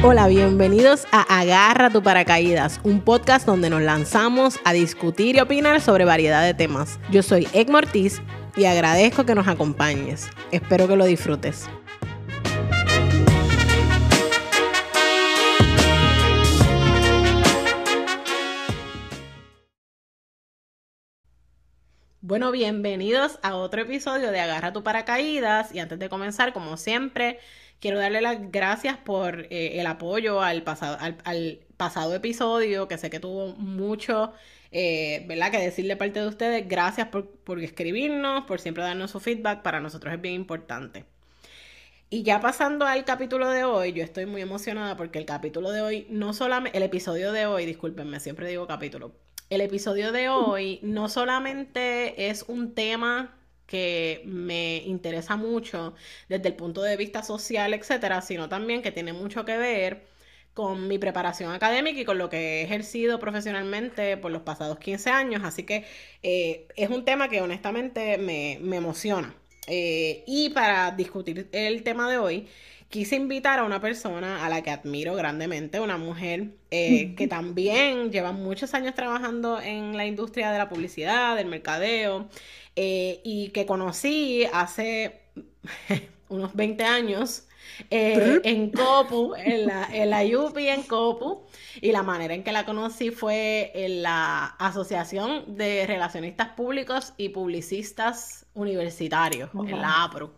Hola, bienvenidos a Agarra tu paracaídas, un podcast donde nos lanzamos a discutir y opinar sobre variedad de temas. Yo soy Egg Mortiz y agradezco que nos acompañes. Espero que lo disfrutes. Bueno, bienvenidos a otro episodio de Agarra tu paracaídas y antes de comenzar, como siempre, quiero darle las gracias por eh, el apoyo al pasado, al, pasado episodio, que sé que tuvo mucho, eh, ¿verdad? Que decirle parte de ustedes, gracias por, por escribirnos, por siempre darnos su feedback, para nosotros es bien importante. Y ya pasando al capítulo de hoy, yo estoy muy emocionada porque el capítulo de hoy, no solamente, el episodio de hoy, discúlpenme, siempre digo capítulo, el episodio de hoy no solamente es un tema que me interesa mucho desde el punto de vista social, etcétera, sino también que tiene mucho que ver con mi preparación académica y con lo que he ejercido profesionalmente por los pasados 15 años. Así que eh, es un tema que honestamente me, emociona. Eh, y para discutir el tema de hoy, quise invitar a una persona a la que admiro grandemente, una mujer eh, que también lleva muchos años trabajando en la industria de la publicidad, del mercadeo, eh, y que conocí hace unos 20 años. Eh, en Copu, en la, en la UPI en Copu, y la manera en que la conocí fue en la Asociación de Relacionistas Públicos y Publicistas Universitarios, en la APRO.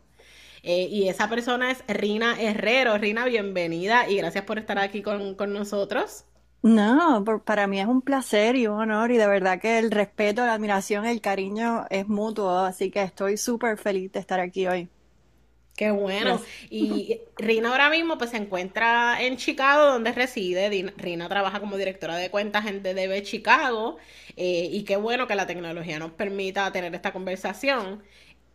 Eh, y esa persona es Rina Herrero. Rina, bienvenida y gracias por estar aquí con, nosotros. No, para mí es un placer y un honor y de verdad que el respeto, la admiración, el cariño es mutuo, así que estoy súper feliz de estar aquí hoy. Qué bueno. Y Rina ahora mismo pues se encuentra en Chicago donde reside. Rina trabaja como directora de cuentas en DDB Chicago eh, y qué bueno que la tecnología nos permita tener esta conversación.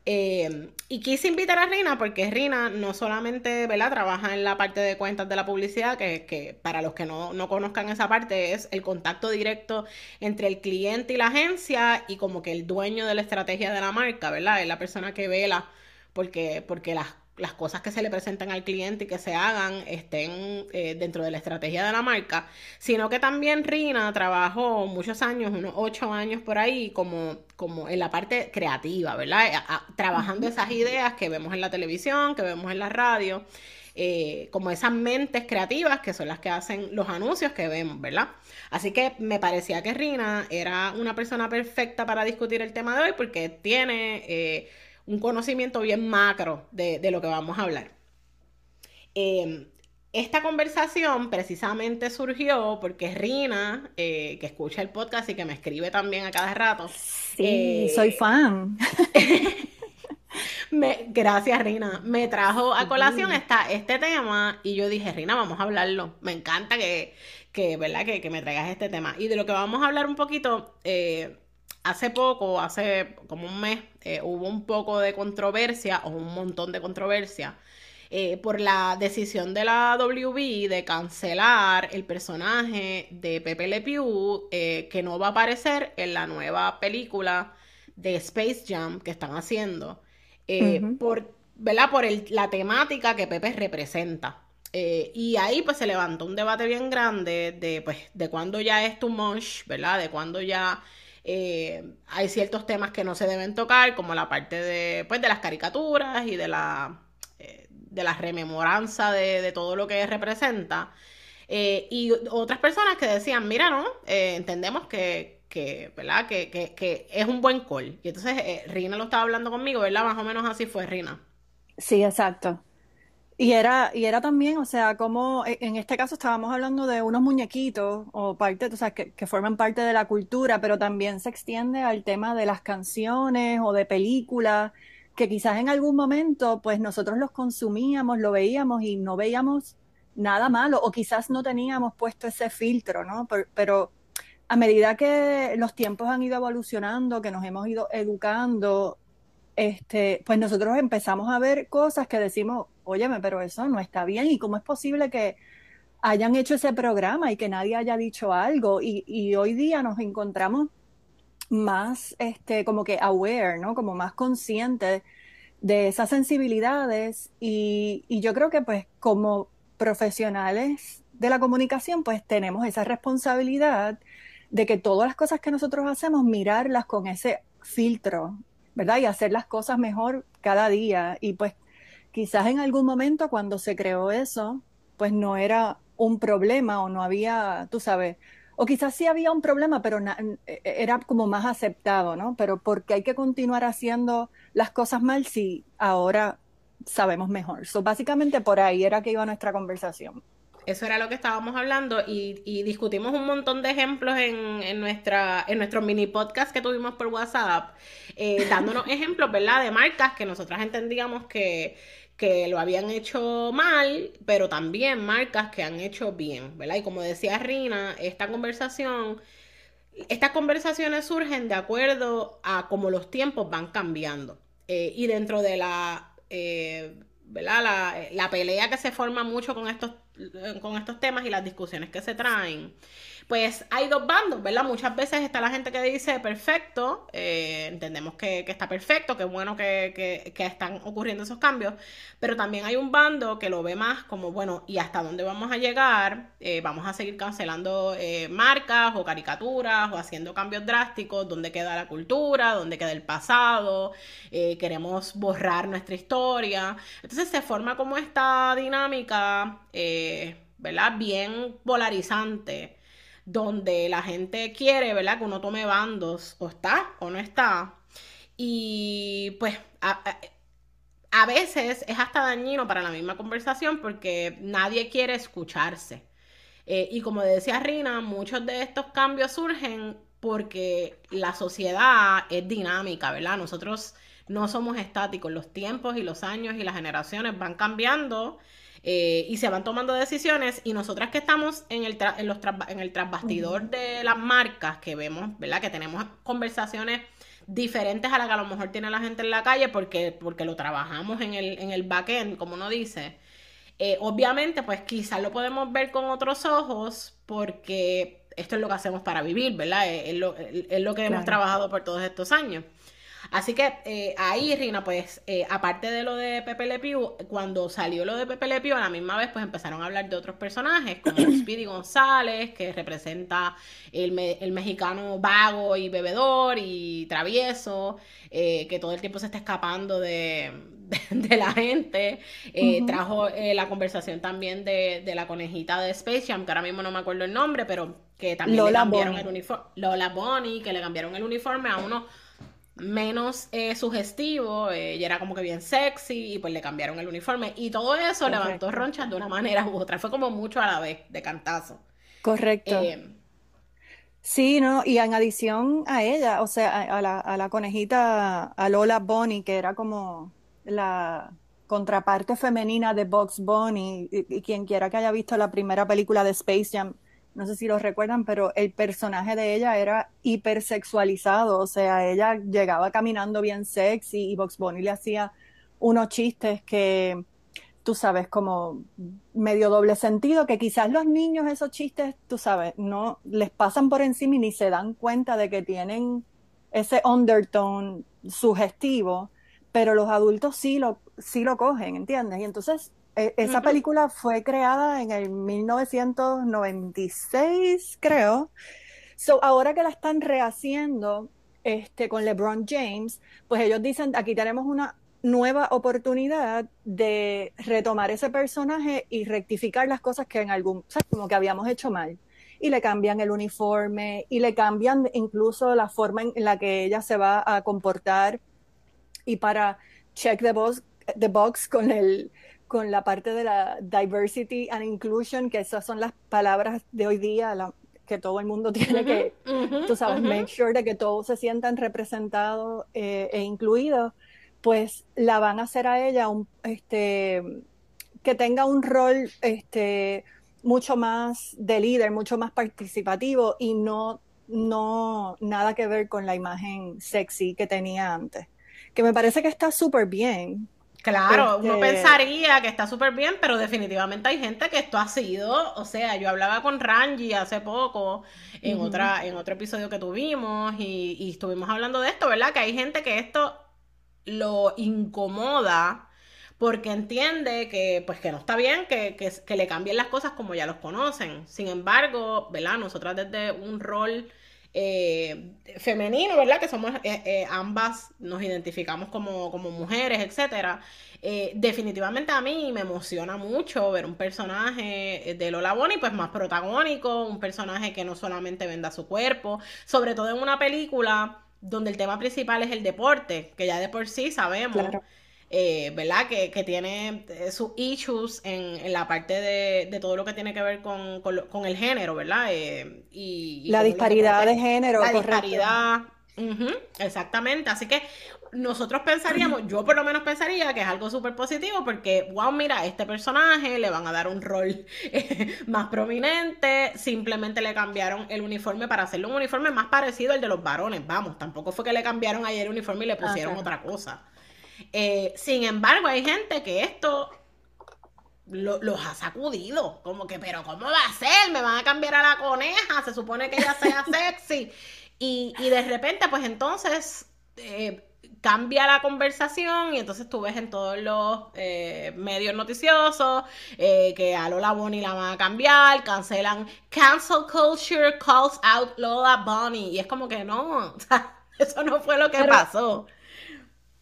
Eh, y quise invitar a Rina porque Rina no solamente ¿verdad? trabaja en la parte de cuentas de la publicidad, que, que para los que no, no, conozcan esa parte es el contacto directo entre el cliente y la agencia y como que el dueño de la estrategia de la marca, ¿verdad? Es la persona que vela porque, porque las las cosas que se le presentan al cliente y que se hagan estén eh, dentro de la estrategia de la marca, sino que también Rina trabajó muchos años, unos ocho años por ahí, como, como en la parte creativa, ¿verdad? trabajando esas ideas que vemos en la televisión, que vemos en la radio, eh, como esas mentes creativas que son las que hacen los anuncios que vemos, ¿verdad? Así que me parecía que Rina era una persona perfecta para discutir el tema de hoy porque tiene... Eh, un conocimiento bien macro de, lo que vamos a hablar. Em, esta conversación precisamente surgió porque Rina, eh, que escucha el podcast y que me escribe también a cada rato. Sí, soy eh, fan. me, gracias, Rina. Me trajo a colación esta, este tema y yo dije, Rina, vamos a hablarlo. Me encanta que, que ¿verdad? Que, que, me traigas este tema. Y de lo que vamos a hablar un poquito, eh, hace poco, hace como un mes, eh, hubo un poco de controversia, o un montón de controversia, eh, por la decisión de la WB de cancelar el personaje de Pepe Le Pew, eh, que no va a aparecer en la nueva película de Space Jam que están haciendo, por, ¿verdad? por la temática que Pepe representa. y ahí pues se levantó un debate bien grande de pues de cuándo ya es too much, ¿verdad? De cuándo ya eh, hay ciertos temas que no se deben tocar, como la parte de, pues, de las caricaturas y de la, eh, de la rememoranza de, todo lo que representa. Eh, y otras personas que decían, mira, no, entendemos que, que, ¿verdad? Que, que, que, es un buen call. Y entonces Rina lo estaba hablando conmigo, ¿verdad? Más o menos así fue Rina. Sí, exacto. Y era, y era también, o sea, como e, en este caso estábamos hablando de unos muñequitos o parte, o sea, que, que, forman parte de la cultura, pero también se extiende al tema de las canciones o de películas, que quizás en algún momento, pues nosotros los consumíamos, lo veíamos y no veíamos nada malo, o quizás no teníamos puesto ese filtro, ¿no? Pero, pero a medida que los tiempos han ido evolucionando, que nos hemos ido educando, este, pues nosotros empezamos a ver cosas que decimos, óyeme, pero eso no está bien. ¿Y cómo es posible que hayan hecho ese programa y que nadie haya dicho algo? Y, hoy día nos encontramos más, este, como que aware, ¿no? Como más conscientes de esas sensibilidades. Y, yo creo que, pues, como profesionales de la comunicación, pues tenemos esa responsabilidad de que todas las cosas que nosotros hacemos, mirarlas con ese filtro, ¿verdad? Y hacer las cosas mejor cada día. Y pues quizás en algún momento cuando se creó eso, pues no era un problema o no había, tú sabes, o quizás sí había un problema, pero e, era como más aceptado, ¿no? Pero porque hay que continuar haciendo las cosas mal si ahora sabemos mejor. So, básicamente por ahí era que iba nuestra conversación. Eso era lo que estábamos hablando y, discutimos un montón de ejemplos en, nuestra, en nuestro mini podcast que tuvimos por WhatsApp, eh, dándonos ejemplos, ¿verdad? De marcas que nosotras entendíamos que, que lo habían hecho mal, pero también marcas que han hecho bien, ¿verdad? Y como decía Rina, esta conversación, estas conversaciones surgen de acuerdo a cómo los tiempos van cambiando. Eh, y dentro de la, eh, ¿verdad? La, la pelea que se forma mucho con estos con estos temas y las discusiones que se traen pues hay dos bandos, ¿verdad? Muchas veces está la gente que dice, perfecto, eh, entendemos que, está perfecto, que bueno que, están ocurriendo esos cambios, pero también hay un bando que lo ve más como, bueno, ¿y hasta dónde vamos a llegar? Eh, vamos a seguir cancelando eh, marcas o caricaturas o haciendo cambios drásticos, ¿dónde queda la cultura? ¿Dónde queda el pasado? queremos borrar nuestra historia. Entonces se forma como esta dinámica, ¿verdad? Bien polarizante donde la gente quiere, ¿verdad? Que uno tome bandos, o está o no está. Y pues a, veces es hasta dañino para la misma conversación porque nadie quiere escucharse. Eh, y como decía Rina, muchos de estos cambios surgen porque la sociedad es dinámica, ¿verdad? Nosotros no somos estáticos, los tiempos y los años y las generaciones van cambiando eh, y se van tomando decisiones y nosotras que estamos en el, en los en el trasbastidor de las marcas que vemos, ¿verdad? Que tenemos conversaciones diferentes a las que a lo mejor tiene la gente en la calle porque, porque lo trabajamos en el, en el back-end, como uno dice. Eh, obviamente, pues quizás lo podemos ver con otros ojos porque esto es lo que hacemos para vivir, ¿verdad? Es, lo, que hemos trabajado por todos estos años. Así que eh, ahí, Rina, pues, eh, aparte de lo de Pepe Le Pew, cuando salió lo de Pepe Le Pew, a la misma vez, pues empezaron a hablar de otros personajes, como Speedy González, que representa el, mexicano vago y bebedor y travieso, eh, que todo el tiempo se está escapando de, la gente. Trajo la conversación también de, la conejita de Space Jam, que ahora mismo no me acuerdo el nombre, pero que también le cambiaron el uniforme. Lola Bonnie, que le cambiaron el uniforme a uno menos eh, sugestivo, ella eh, era como que bien sexy y pues le cambiaron el uniforme y todo eso levantó ronchas de una manera u otra, fue como mucho a la vez, de cantazo. Correcto. Eh, sí, ¿no? Y en adición a ella, o sea, a, la, a la conejita, a Lola Bonnie, que era como la contraparte femenina de Box Bunny, y quien quiera que haya visto la primera película de Space Jam, no sé si lo recuerdan, pero el personaje de ella era hipersexualizado, o sea, ella llegaba caminando bien sexy y Box Bunny le hacía unos chistes que, tú sabes, como medio doble sentido, que quizás los niños esos chistes, tú sabes, no les pasan por encima y ni se dan cuenta de que tienen ese undertone sugestivo, pero los adultos sí lo, sí lo cogen, ¿entiendes? Y entonces e, esa película fue creada en el 1996, creo. So, ahora que la están rehaciendo este, con LeBron James, pues ellos dicen, aquí tenemos una nueva oportunidad de retomar ese personaje y rectificar las cosas que en algún, como que habíamos hecho mal. Y le cambian el uniforme y le cambian incluso la forma en la que ella se va a comportar. Y para check the box, the box con el, con la parte de la diversity and inclusion, que esas son las palabras de hoy día, que todo el mundo tiene que, tú sabes, make sure de que todos se sientan representados eh, e incluidos, pues la van a hacer a ella un, este, que tenga un rol este, mucho más de líder, mucho más participativo y no, no nada que ver con la imagen sexy que tenía antes. Que me parece que está súper bien, Claro, uno este pensaría que está súper bien, pero definitivamente hay gente que esto ha sido, o sea, yo hablaba con Ranji hace poco en otra en otro episodio que tuvimos y, y, estuvimos hablando de esto, ¿verdad? Que hay gente que esto lo incomoda porque entiende que, pues, que no está bien que, que, le cambien las cosas como ya los conocen. Sin embargo, ¿verdad? Nosotras desde un rol eh, femenino, ¿verdad? Que somos eh, eh, ambas, nos identificamos como, como mujeres, etcétera. definitivamente a mí me emociona mucho ver un personaje de Lola Bonnie, pues más protagónico, un personaje que no solamente venda su cuerpo, sobre todo en una película donde el tema principal es el deporte, que ya de por sí sabemos. Eh, ¿verdad? Que, que tiene eh, sus issues en, la parte de, todo lo que tiene que ver con, con, el género, ¿verdad? Eh, y, la disparidad de género. La disparidad. exactamente. Así que nosotros pensaríamos, yo por lo menos pensaría que es algo súper positivo porque, wow, mira, este personaje le van a dar un rol más prominente, simplemente le cambiaron el uniforme para hacerle un uniforme más parecido al de los varones, vamos, tampoco fue que le cambiaron ayer el uniforme y le pusieron otra cosa. Eh, sin embargo, hay gente que esto los ha sacudido. Como que, pero ¿cómo va a ser? Me van a cambiar a la coneja. Se supone que ella sea sexy. Y, de repente, pues entonces eh, cambia la conversación y entonces tú ves en todos los eh, medios noticiosos que a Lola Bonnie la van a cambiar, cancelan cancel culture calls out Lola Bonnie. Y es como que no, eso no fue lo que pasó.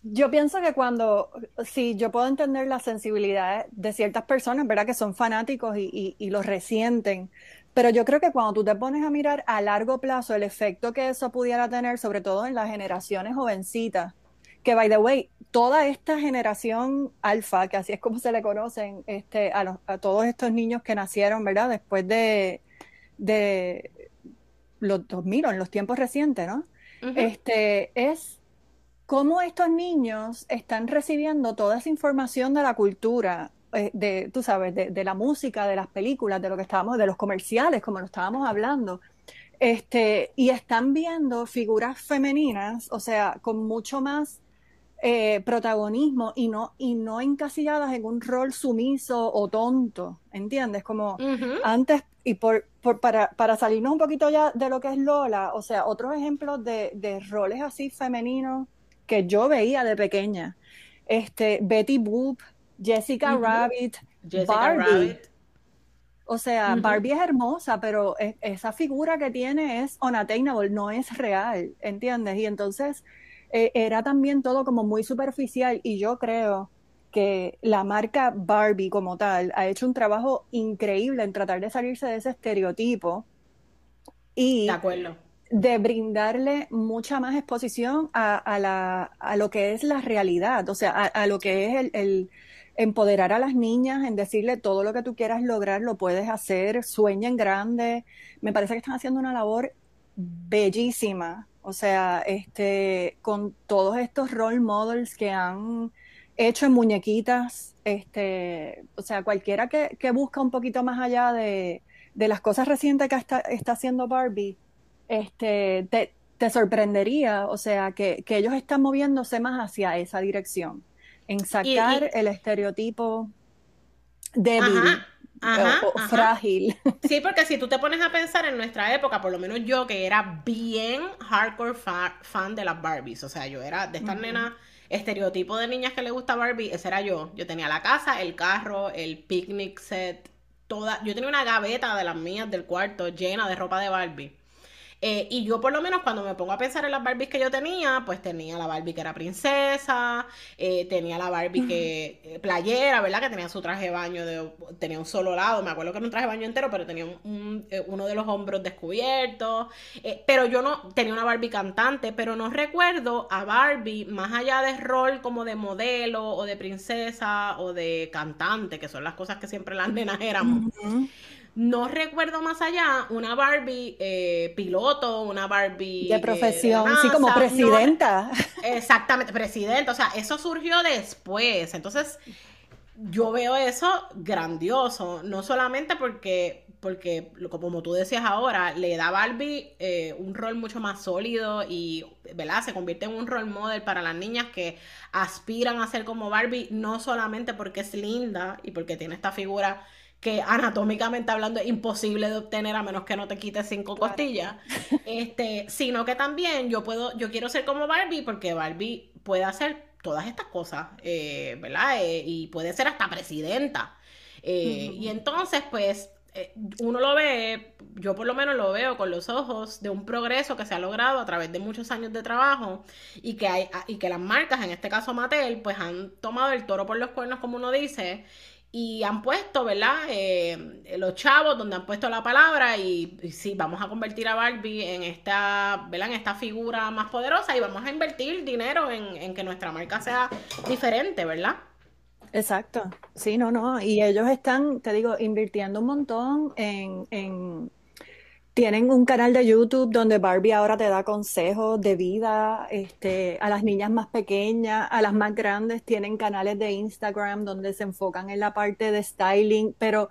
Yo pienso que cuando, sí, yo puedo entender la sensibilidad de ciertas personas, ¿verdad? Que son fanáticos y, y, los resienten, pero yo creo que cuando tú te pones a mirar a largo plazo el efecto que eso pudiera tener, sobre todo en las generaciones jovencitas, que, by the way, toda esta generación alfa, que así es como se le conocen este, a, a todos estos niños que nacieron, ¿verdad? Después de, de los 2000, en los tiempos recientes, ¿no? Este, es cómo estos niños están recibiendo toda esa información de la cultura, eh, de, tú sabes, de, la música, de las películas, de lo que estábamos, de los comerciales, como lo estábamos hablando. Este, y están viendo figuras femeninas, o sea, con mucho más eh, protagonismo y no, y no encasilladas en un rol sumiso o tonto, ¿entiendes? Como antes, y por, para, para, salirnos un poquito ya de lo que es Lola, o sea, otros ejemplos de, de roles así femeninos que yo veía de pequeña. Este, Betty Boop, Jessica Rabbit, Barbie. O sea, Barbie es hermosa, pero e, esa figura que tiene es unattainable, no es real, ¿entiendes? Y entonces e, era también todo como muy superficial y yo creo que la marca Barbie como tal ha hecho un trabajo increíble en tratar de salirse de ese estereotipo. Y de acuerdo de brindarle mucha más exposición a, la, a, lo que es la realidad, o sea, a, lo que es el, empoderar a las niñas, en decirle todo lo que tú quieras lograr, lo puedes hacer, sueñen grande. Me parece que están haciendo una labor bellísima, o sea, este, con todos estos role models que han hecho en muñequitas, este, o sea, cualquiera que, que busca un poquito más allá de, de las cosas recientes que está, está haciendo Barbie, este, te, sorprendería, o sea, que, ellos están moviéndose más hacia esa dirección, en sacar el estereotipo débil. o, frágil. Sí, porque si tú te pones a pensar en nuestra época, por lo menos yo que era bien hardcore fan de las Barbies, o sea, yo era de estas nenas estereotipo de niñas que le gusta Barbie, ese era yo. Yo tenía la casa, el carro, el picnic set, toda, yo tenía una gaveta de las mías del cuarto llena de ropa de Barbie. Eh, y yo por lo menos cuando me pongo a pensar en las Barbies que yo tenía, pues tenía la Barbie que era princesa, eh, tenía la Barbie que eh, playera, ¿verdad? Que tenía su traje de baño, de, tenía un solo lado, me acuerdo que era un traje de baño entero, pero tenía uno de los hombros descubiertos. pero yo no, tenía una Barbie cantante, pero no recuerdo a Barbie más allá de rol como de modelo o de princesa o de cantante, que son las cosas que siempre las nenas éramos. No recuerdo más allá una Barbie eh, piloto, una Barbie de profesión, sí, como presidenta. exactamente, presidenta. O sea, eso surgió después. Entonces, yo veo eso grandioso, no solamente porque, porque como tú decías ahora, le da a Barbie eh, un rol mucho más sólido y, ¿verdad? Se convierte en un role model para las niñas que aspiran a ser como Barbie, no solamente porque es linda y porque tiene esta figura que anatómicamente hablando es imposible de obtener a menos que no te quites cinco costillas, este, sino que también yo puedo, yo quiero ser como Barbie porque Barbie puede hacer todas estas cosas, eh, ¿verdad? Eh, y puede ser hasta presidenta. Eh, y entonces, pues, uno lo ve, yo por lo menos lo veo con los ojos de un progreso que se ha logrado a través de muchos años de trabajo y que, hay, y que las marcas, en este caso Mattel, pues han tomado el toro por los cuernos, como uno dice, y han puesto, ¿verdad? Eh, los chavos donde han puesto la palabra y, sí, vamos a convertir a Barbie en esta, ¿verdad? En esta figura más poderosa y vamos a invertir dinero en, en que nuestra marca sea diferente, ¿verdad? Exacto, sí, no, no, y ellos están, te digo, invirtiendo un montón en, en tienen un canal de YouTube donde Barbie ahora te da consejos de vida este, a las niñas más pequeñas, a las más grandes. Tienen canales de Instagram donde se enfocan en la parte de styling, pero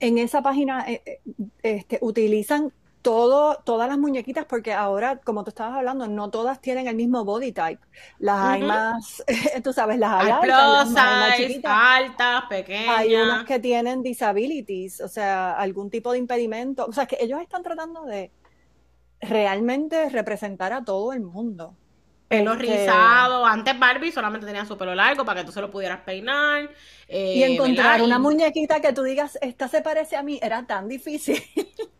en esa página eh, eh, este, utilizan todo, todas las muñequitas, porque ahora, como tú estabas hablando, no todas tienen el mismo body type. Las hay más, tú sabes, las hay, altas, más altas, pequeñas. Hay unas que tienen disabilities, o sea, algún tipo de impedimento. O sea, que ellos están tratando de realmente representar a todo el mundo. Pelo este, rizado. Antes Barbie solamente tenía su pelo largo para que tú se lo pudieras peinar. y eh, encontrar una muñequita que tú digas, esta se parece a mí, era tan difícil.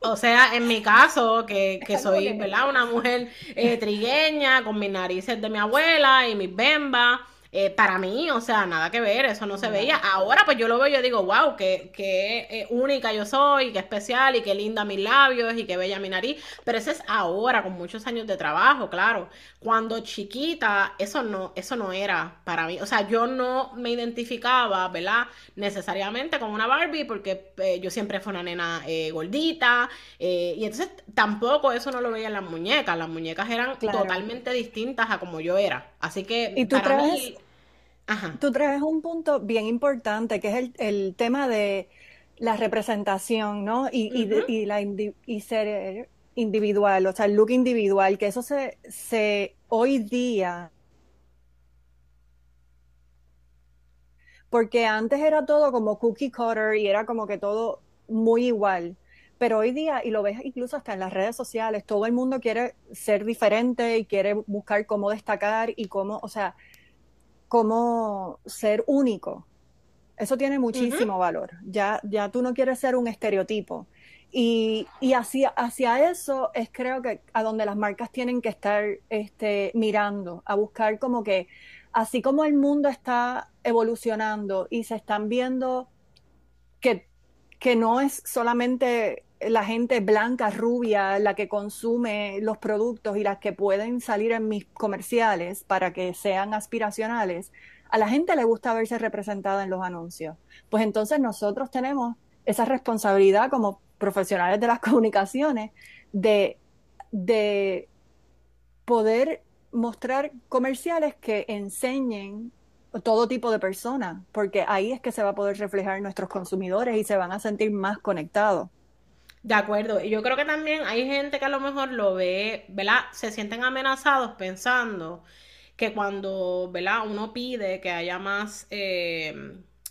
O sea, en mi caso, que, que soy, ¿verdad? Una mujer eh, trigueña, con mis narices de mi abuela y mis bembas. Eh, para mí, o sea, nada que ver, eso no se veía. Ahora pues yo lo veo y yo digo, wow, qué, qué eh, única yo soy, qué especial y qué linda mis labios y qué bella mi nariz. Pero eso es ahora, con muchos años de trabajo, claro. Cuando chiquita, eso no, eso no era para mí. O sea, yo no me identificaba, ¿verdad? Necesariamente con una Barbie porque eh, yo siempre fui una nena gordita. y entonces tampoco eso no lo veía en las muñecas. Las muñecas eran totalmente distintas a como yo era. Así que ¿Y tú para mí Tú traes un punto bien importante, que es el, tema de la representación, ¿no? Y, la y ser individual, o sea, el look individual, que eso se, se hoy día porque antes era todo como cookie cutter y era como que todo muy igual. Pero hoy día, y lo ves incluso hasta en las redes sociales, todo el mundo quiere ser diferente y quiere buscar cómo destacar y cómo, o sea, como ser único. Eso tiene muchísimo valor. Ya, ya tú no quieres ser un estereotipo. Y, hacia, hacia, eso es creo que a donde las marcas tienen que estar este, mirando, a buscar como que, así como el mundo está evolucionando y se están viendo que, que no es solamente la gente blanca, rubia, la que consume los productos y las que pueden salir en mis comerciales para que sean aspiracionales, a la gente le gusta verse representada en los anuncios. Pues entonces nosotros tenemos esa responsabilidad como profesionales de las comunicaciones de, de poder mostrar comerciales que enseñen todo tipo de personas, porque ahí es que se va a poder reflejar nuestros consumidores y se van a sentir más conectados. De acuerdo, y yo creo que también hay gente que a lo mejor lo ve, ¿verdad? Se sienten amenazados pensando que cuando, ¿verdad? Uno pide que haya más eh,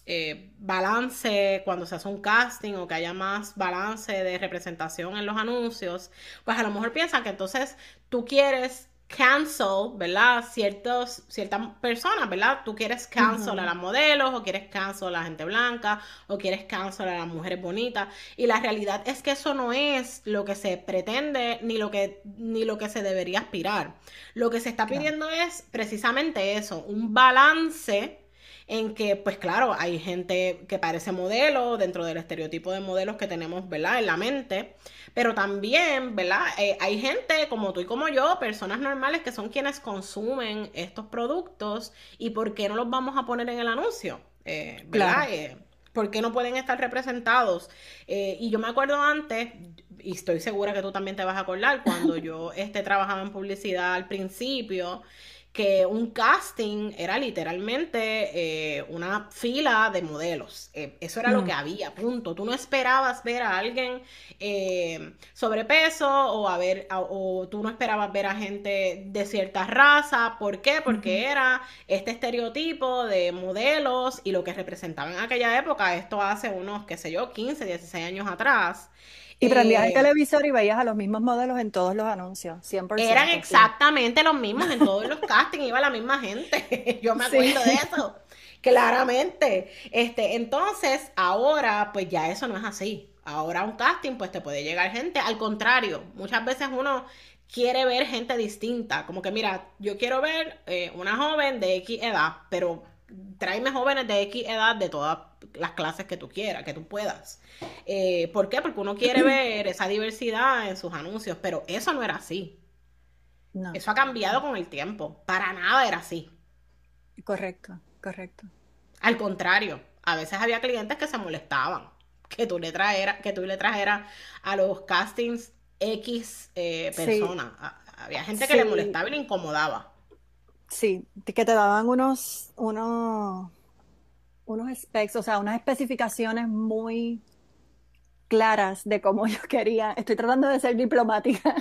eh, balance cuando se hace un casting o que haya más balance de representación en los anuncios, pues a lo mejor piensan que entonces tú quieres cancel, ¿verdad? Ciertos, ciertas personas, ¿verdad? Tú quieres cancel a las modelos, o quieres cancel a la gente blanca, o quieres cancel a las mujeres bonitas. Y la realidad es que eso no es lo que se pretende, ni lo que, ni lo que se debería aspirar. Lo que se está pidiendo es precisamente eso, un balance en que, pues claro, hay gente que parece modelo dentro del estereotipo de modelos que tenemos, ¿verdad? En la mente, pero también, ¿verdad? Eh, hay gente como tú y como yo, personas normales que son quienes consumen estos productos y ¿por qué no los vamos a poner en el anuncio? Eh, ¿Verdad? Eh, ¿Por qué no pueden estar representados? y yo me acuerdo antes, y estoy segura que tú también te vas a acordar, cuando yo este, trabajaba en publicidad al principio, que un casting era literalmente eh, una fila de modelos. Eh, eso era lo mm. que había, punto. Tú no esperabas ver a alguien eh, sobrepeso o, a ver, o tú no esperabas ver a gente de cierta raza. ¿Por qué? Porque era este estereotipo de modelos y lo que representaban en aquella época, esto hace unos, qué sé yo, 15, 16 años atrás. Y prendías el televisor y veías a los mismos modelos en todos los anuncios, 100%. Eran exactamente los mismos en todos los castings, iba la misma gente. Yo me acuerdo de eso. Claramente. Este, entonces, ahora, pues ya eso no es así. Ahora un casting, pues te puede llegar gente. Al contrario, muchas veces uno quiere ver gente distinta. Como que, mira, yo quiero ver eh, una joven de X edad, pero tráeme jóvenes de X edad de todas las clases que tú quieras, que tú puedas. Eh, ¿Por qué? Porque uno quiere ver esa diversidad en sus anuncios, pero eso no era así. Eso ha cambiado con el tiempo. Para nada era así. Correcto, correcto. Al contrario, a veces había clientes que se molestaban que tú le trajeras, que tú le trajeras a los castings X eh, personas. Había gente que le molestaba y le incomodaba. Sí, que te daban unos, unos, unos specs, o sea, unas especificaciones muy claras de cómo yo quería. Estoy tratando de ser diplomática.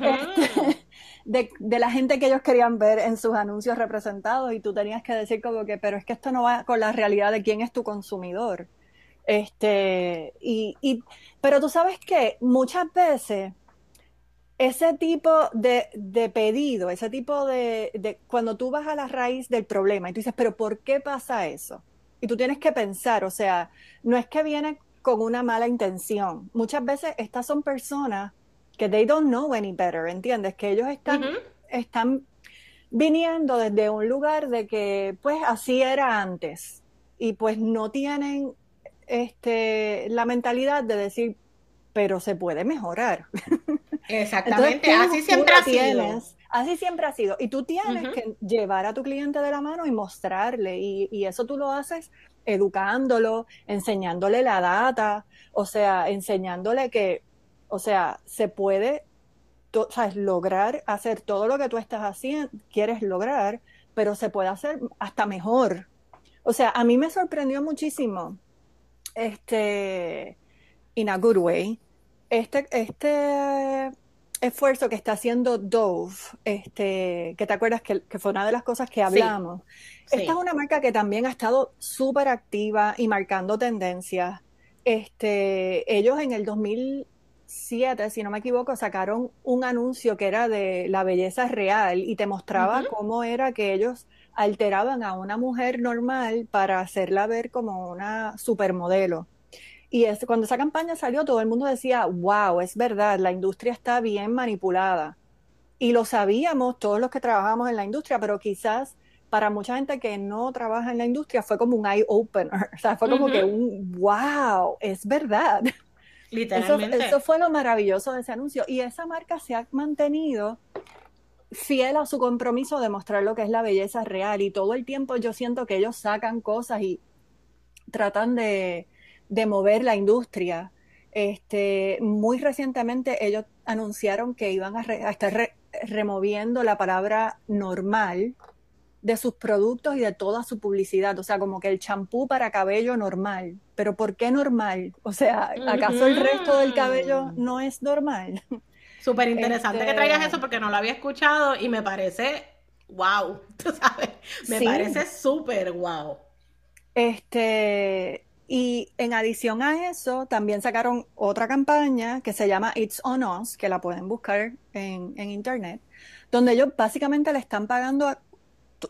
Este, de, de, la gente que ellos querían ver en sus anuncios representados y tú tenías que decir como que, pero es que esto no va con la realidad de quién es tu consumidor. Este, y, y, pero tú sabes que muchas veces ese tipo de, de pedido, ese tipo de, de, cuando tú vas a la raíz del problema y tú dices, pero ¿por qué pasa eso? Y tú tienes que pensar, o sea, no es que viene con una mala intención. Muchas veces estas son personas que they don't know any better, ¿entiendes? Que ellos están, están viniendo desde un lugar de que pues así era antes y pues no tienen este, la mentalidad de decir, pero se puede mejorar. Exactamente, así siempre ha sido. Así siempre ha sido. Y tú tienes que llevar a tu cliente de la mano y mostrarle. Y, y, eso tú lo haces educándolo, enseñándole la data, o sea, enseñándole que, o sea, se puede sabes, lograr hacer todo lo que tú estás haciendo, quieres lograr, pero se puede hacer hasta mejor. O sea, a mí me sorprendió muchísimo este, in a good way, este, este esfuerzo que está haciendo Dove, este, que te acuerdas que, fue una de las cosas que hablamos. Esta es una marca que también ha estado súper activa y marcando tendencias. Este, ellos en el 2007, si no me equivoco, sacaron un anuncio que era de la belleza real y te mostraba cómo era que ellos alteraban a una mujer normal para hacerla ver como una supermodelo. Y es, cuando esa campaña salió, todo el mundo decía, wow, es verdad, la industria está bien manipulada. Y lo sabíamos todos los que trabajamos en la industria, pero quizás para mucha gente que no trabaja en la industria fue como un eye opener, o sea, fue como que un wow, es verdad. Literalmente. Eso, eso, fue lo maravilloso de ese anuncio. Y esa marca se ha mantenido fiel a su compromiso de mostrar lo que es la belleza real y todo el tiempo yo siento que ellos sacan cosas y tratan de, mover la industria. Este, muy recientemente ellos anunciaron que iban a, estar removiendo la palabra normal de sus productos y de toda su publicidad. O sea, como que el champú para cabello normal. Pero ¿por qué normal? O sea, ¿acaso el resto del cabello no es normal? Súper interesante que traigas eso este porque no lo había escuchado y me parece wow, tú sabes, me parece súper wow. Este, y en adición a eso, también sacaron otra campaña que se llama It's On Us, que la pueden buscar en, internet, donde ellos básicamente le están pagando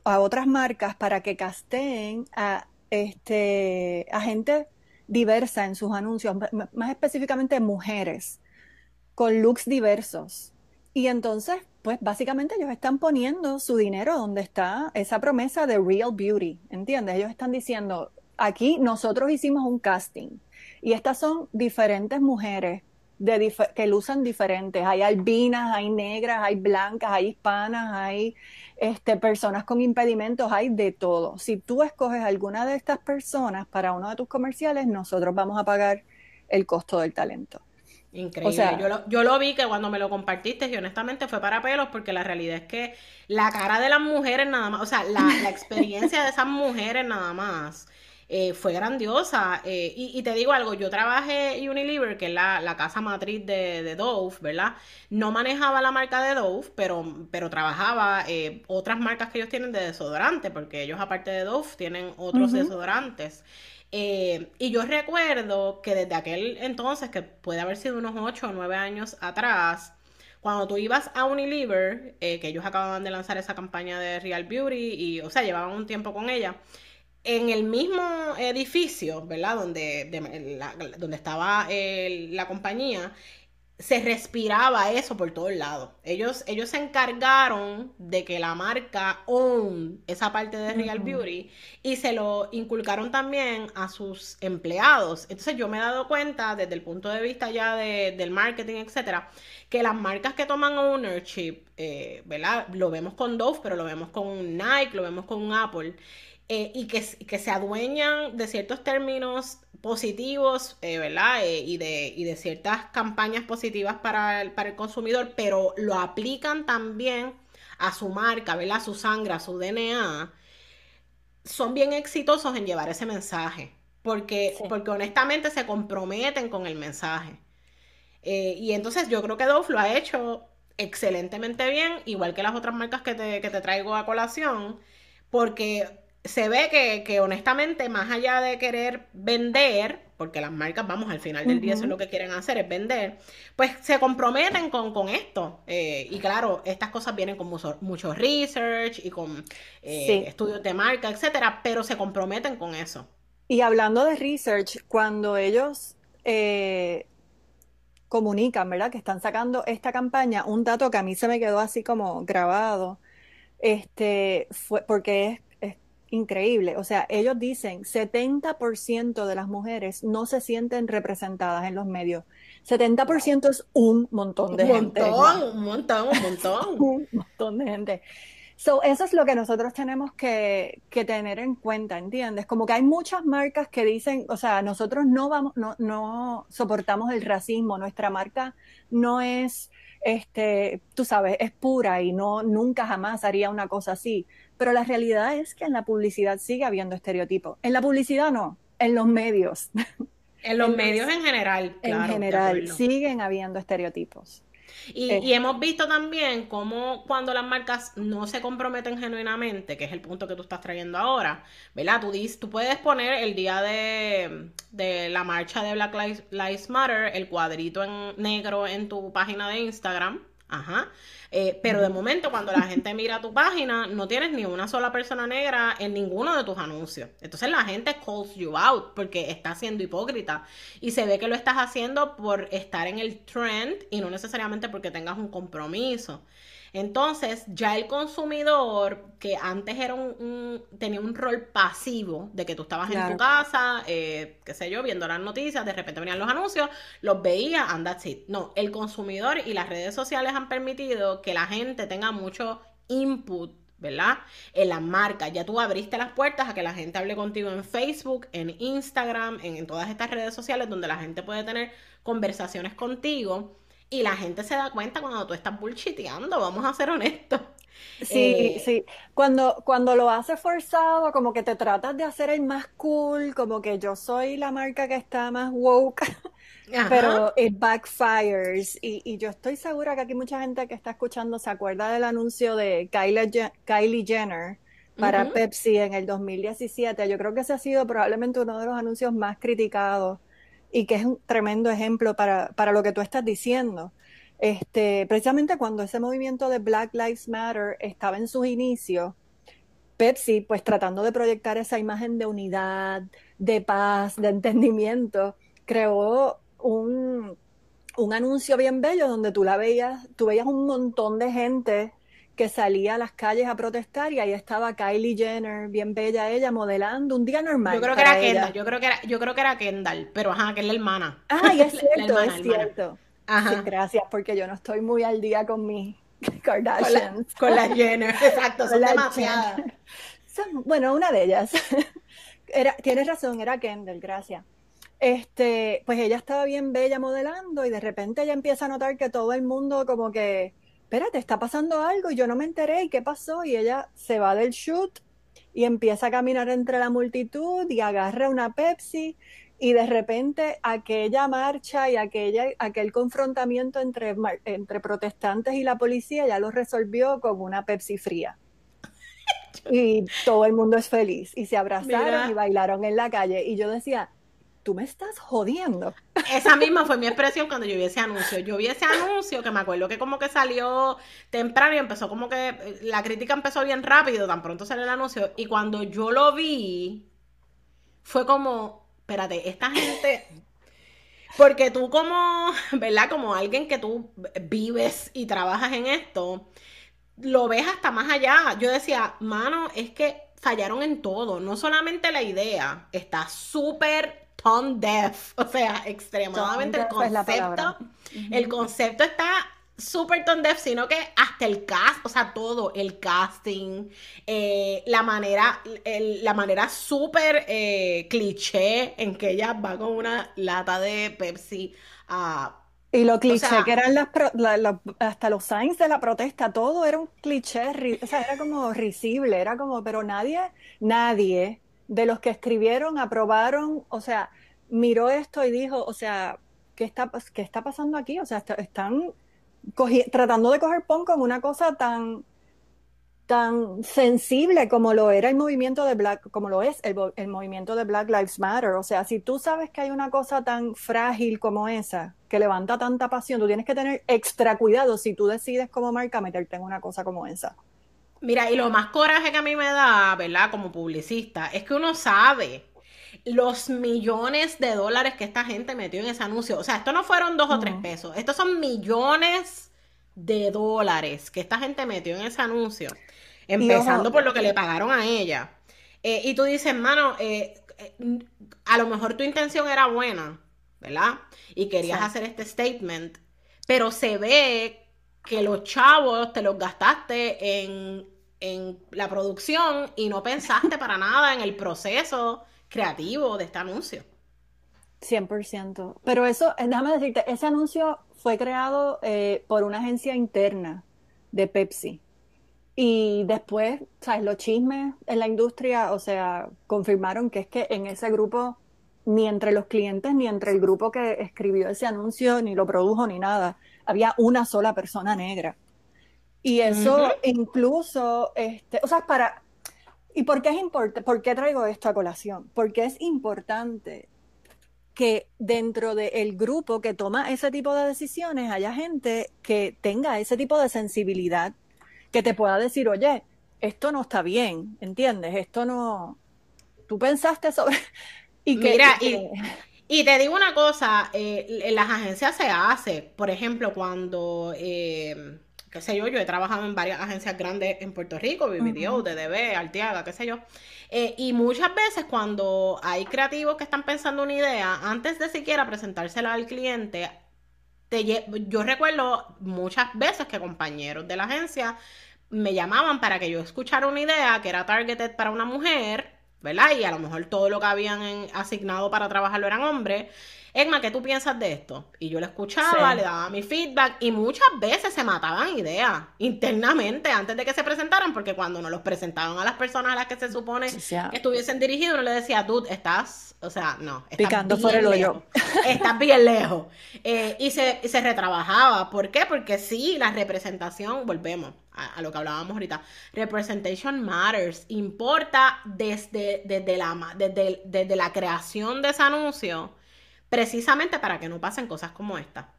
a, otras marcas para que casteen a, este, a gente diversa en sus anuncios, más específicamente mujeres con looks diversos. Y entonces, pues básicamente ellos están poniendo su dinero donde está esa promesa de real beauty, ¿entiendes? Ellos están diciendo, aquí nosotros hicimos un casting y estas son diferentes mujeres de que lucen diferentes. Hay albinas, hay negras, hay blancas, hay hispanas, hay este, personas con impedimentos, hay de todo. Si tú escoges alguna de estas personas para uno de tus comerciales, nosotros vamos a pagar el costo del talento. Increíble. yo, lo, yo lo vi que cuando me lo compartiste y honestamente fue para pelos porque la realidad es que la cara de las mujeres nada más, o sea, la, experiencia de esas mujeres nada más eh, fue grandiosa. Eh, y, te digo algo, yo trabajé Unilever, que es la, casa matriz de, Dove, ¿verdad? No manejaba la marca de Dove, pero, pero trabajaba eh, otras marcas que ellos tienen de desodorante, porque ellos aparte de Dove tienen otros desodorantes. y yo recuerdo que desde aquel entonces, que puede haber sido unos 8 o 9 años atrás, cuando tú ibas a Unilever, que ellos acababan de lanzar esa campaña de Real Beauty, y, o sea, llevaban un tiempo con ella, en el mismo edificio, ¿verdad? Donde, donde estaba la compañía, se respiraba eso por todos lados. Ellos, ellos se encargaron de que la marca own esa parte de Real Beauty y se lo inculcaron también a sus empleados. Entonces yo me he dado cuenta desde el punto de vista ya del marketing, etcétera, que las marcas que toman ownership, eh, ¿verdad? Lo vemos con Dove, pero lo vemos con Nike, lo vemos con Apple eh, y que, que, se adueñan de ciertos términos positivos, eh, ¿verdad? Eh, y, de, y, de, ciertas campañas positivas para el, para el consumidor, pero lo aplican también a su marca, ¿verdad? A su sangre, a su DNA, son bien exitosos en llevar ese mensaje, porque, porque honestamente se comprometen con el mensaje. y entonces yo creo que Dove lo ha hecho excelentemente bien, igual que las otras marcas que te, que te traigo a colación, porque se ve que, que, honestamente, más allá de querer vender, porque las marcas, vamos, al final del día eso es lo que quieren hacer, es vender, pues se comprometen con, con esto. Eh, y claro, estas cosas vienen con mucho, research y con eh, estudios de marca, etcétera, pero se comprometen con eso. Y hablando de research, cuando ellos eh, comunican, ¿verdad? Que están sacando esta campaña, un dato que a mí se me quedó así como grabado, este, fue porque es increíble. O sea, ellos dicen 70% de las mujeres no se sienten representadas en los medios. 70% es un montón de gente. Un montón, un montón, un montón. un montón de gente. So, eso es lo que nosotros tenemos que, que, tener en cuenta, ¿entiendes? Como que hay muchas marcas que dicen, o sea, nosotros no vamos, no, no soportamos el racismo, nuestra marca no es, este, tú sabes, es pura y no, nunca jamás haría una cosa así. Pero la realidad es que en la publicidad sigue habiendo estereotipos. En la publicidad no, en los medios. En los medios en general. en general, siguen habiendo estereotipos. Y, y, hemos visto también cómo cuando las marcas no se comprometen genuinamente, que es el punto que tú estás trayendo ahora, ¿verdad? Tú, dices, tú puedes poner el día de, de la marcha de Black Lives Matter, el cuadrito en negro en tu página de Instagram, Ajá. Eh, pero de momento, cuando la gente mira tu página, no tienes ni una sola persona negra en ninguno de tus anuncios. Entonces la gente calls you out porque estás siendo hipócrita. Y se ve que lo estás haciendo por estar en el trend y no necesariamente porque tengas un compromiso. Entonces, ya el consumidor, que antes era un, tenía un rol pasivo de que tú estabas en tu casa, eh, qué sé yo, viendo las noticias, de repente venían los anuncios, los veía, and that's it. No, el consumidor y las redes sociales han permitido que la gente tenga mucho input ¿verdad? En las marcas. Ya tú abriste las puertas a que la gente hable contigo en Facebook, en Instagram, en, en, todas estas redes sociales donde la gente puede tener conversaciones contigo. Y la gente se da cuenta cuando tú estás bullshiteando, vamos a ser honestos. Sí, eh, sí. Cuando, cuando lo haces forzado, como que te tratas de hacer el más cool, como que yo soy la marca que está más woke, pero it backfires. Y, y, yo estoy segura que aquí mucha gente que está escuchando se acuerda del anuncio de Kylie, Kylie Jenner para Pepsi en el 2017. Yo creo que ese ha sido probablemente uno de los anuncios más criticados y que es un tremendo ejemplo para, para lo que tú estás diciendo. Este, precisamente cuando ese movimiento de Black Lives Matter estaba en sus inicios, Pepsi, pues tratando de proyectar esa imagen de unidad, de paz, de entendimiento, creó un, un anuncio bien bello donde tú la veías, tú veías un montón de gente que salía a las calles a protestar y ahí estaba Kylie Jenner, bien bella ella, modelando un día normal. Yo creo que era Kendall, yo creo que era, yo creo que era Kendall, pero ajá, que es la hermana. Ah, es cierto, es cierto. Ajá. gracias, porque yo no estoy muy al día con mis Kardashians. Con, las Jenner, exacto, son demasiadas. bueno, una de ellas. Era, tienes razón, era Kendall, gracias. Este, pues ella estaba bien bella modelando y de repente ella empieza a notar que todo el mundo como que espérate, está pasando algo y yo no me enteré y qué pasó y ella se va del shoot y empieza a caminar entre la multitud y agarra una Pepsi y de repente aquella marcha y aquella, aquel confrontamiento entre, entre protestantes y la policía ya lo resolvió con una Pepsi fría. Y todo el mundo es feliz y se abrazaron y bailaron en la calle. Y yo decía, tú me estás jodiendo. Esa misma fue mi expresión cuando yo vi ese anuncio. Yo vi ese anuncio que me acuerdo que como que salió temprano y empezó como que eh, la crítica empezó bien rápido, tan pronto salió el anuncio. Y cuando yo lo vi, fue como, espérate, esta gente... Porque tú como, ¿verdad? Como alguien que tú vives y trabajas en esto, lo ves hasta más allá. Yo decía, mano, es que fallaron en todo. No solamente la idea, está súper tone deaf, o sea, extremadamente el concepto, el concepto está súper tone deaf, sino que hasta el cast, o sea, todo, el casting, eh, la manera, la manera súper eh, cliché en que ella va con una lata de Pepsi a... y lo cliché que eran las, hasta los signs de la protesta, todo era un cliché, o sea, era como risible, era como, pero nadie, nadie de los que escribieron, aprobaron, o sea, miró esto y dijo, o sea, ¿qué está, qué está pasando aquí? O sea, están tratando de coger pon con una cosa tan, tan sensible como lo era el movimiento de Black, como lo es el, el, movimiento de Black Lives Matter. O sea, si tú sabes que hay una cosa tan frágil como esa, que levanta tanta pasión, tú tienes que tener extra cuidado si tú decides como marca meterte en una cosa como esa. Mira, y lo más coraje que a mí me da, ¿verdad? Como publicista, es que uno sabe los millones de dólares que esta gente metió en ese anuncio. O sea, esto no fueron dos o tres pesos, estos son millones de dólares que esta gente metió en ese anuncio. Empezando por lo que le pagaron a ella. Eh, y tú dices, mano, eh, eh, a lo mejor tu intención era buena, ¿verdad? Y querías hacer este statement, pero se ve que los chavos te los gastaste en en la producción y no pensaste para nada en el proceso creativo de este anuncio. 100%. Pero eso, eh, déjame decirte, ese anuncio fue creado eh, por una agencia interna de Pepsi. Y después, ¿sabes? Los chismes en la industria, o sea, confirmaron que es que en ese grupo, ni entre los clientes, ni entre el grupo que escribió ese anuncio, ni lo produjo, ni nada, había una sola persona negra. Y eso incluso, este, o sea, para... ¿Y por qué es qué traigo esto a colación? Porque es importante que dentro del grupo que toma ese tipo de decisiones haya gente que tenga ese tipo de sensibilidad, que te pueda decir, oye, esto no está bien, ¿entiendes? Esto no... Tú pensaste sobre... Y que, Mira, y, te digo una cosa, eh, en las agencias se hace, por ejemplo, cuando... Eh, qué sé yo, yo he trabajado en varias agencias grandes en Puerto Rico, BBDO, DDB, Arteaga, qué sé yo. Eh, y muchas veces cuando hay creativos que están pensando una idea, antes de siquiera presentársela al cliente, te, yo recuerdo muchas veces que compañeros de la agencia me llamaban para que yo escuchara una idea que era targeted para una mujer, ¿verdad? Y a lo mejor todo lo que habían asignado para trabajarlo eran hombres. Egma, ¿qué tú piensas de esto? Y yo le escuchaba, le daba mi feedback y muchas veces se mataban ideas internamente antes de que se presentaran, porque cuando nos los presentaban a las personas a las que se supone que estuviesen dirigidos, uno le decía, tú estás, o sea, no, picando por el hoyo. Estás bien lejos. Eh, y, se, se retrabajaba. ¿Por qué? Porque sí, la representación, volvemos a, lo que hablábamos ahorita, representation matters, importa desde, desde, la, desde, desde la creación de ese anuncio precisamente para que no pasen cosas como esta.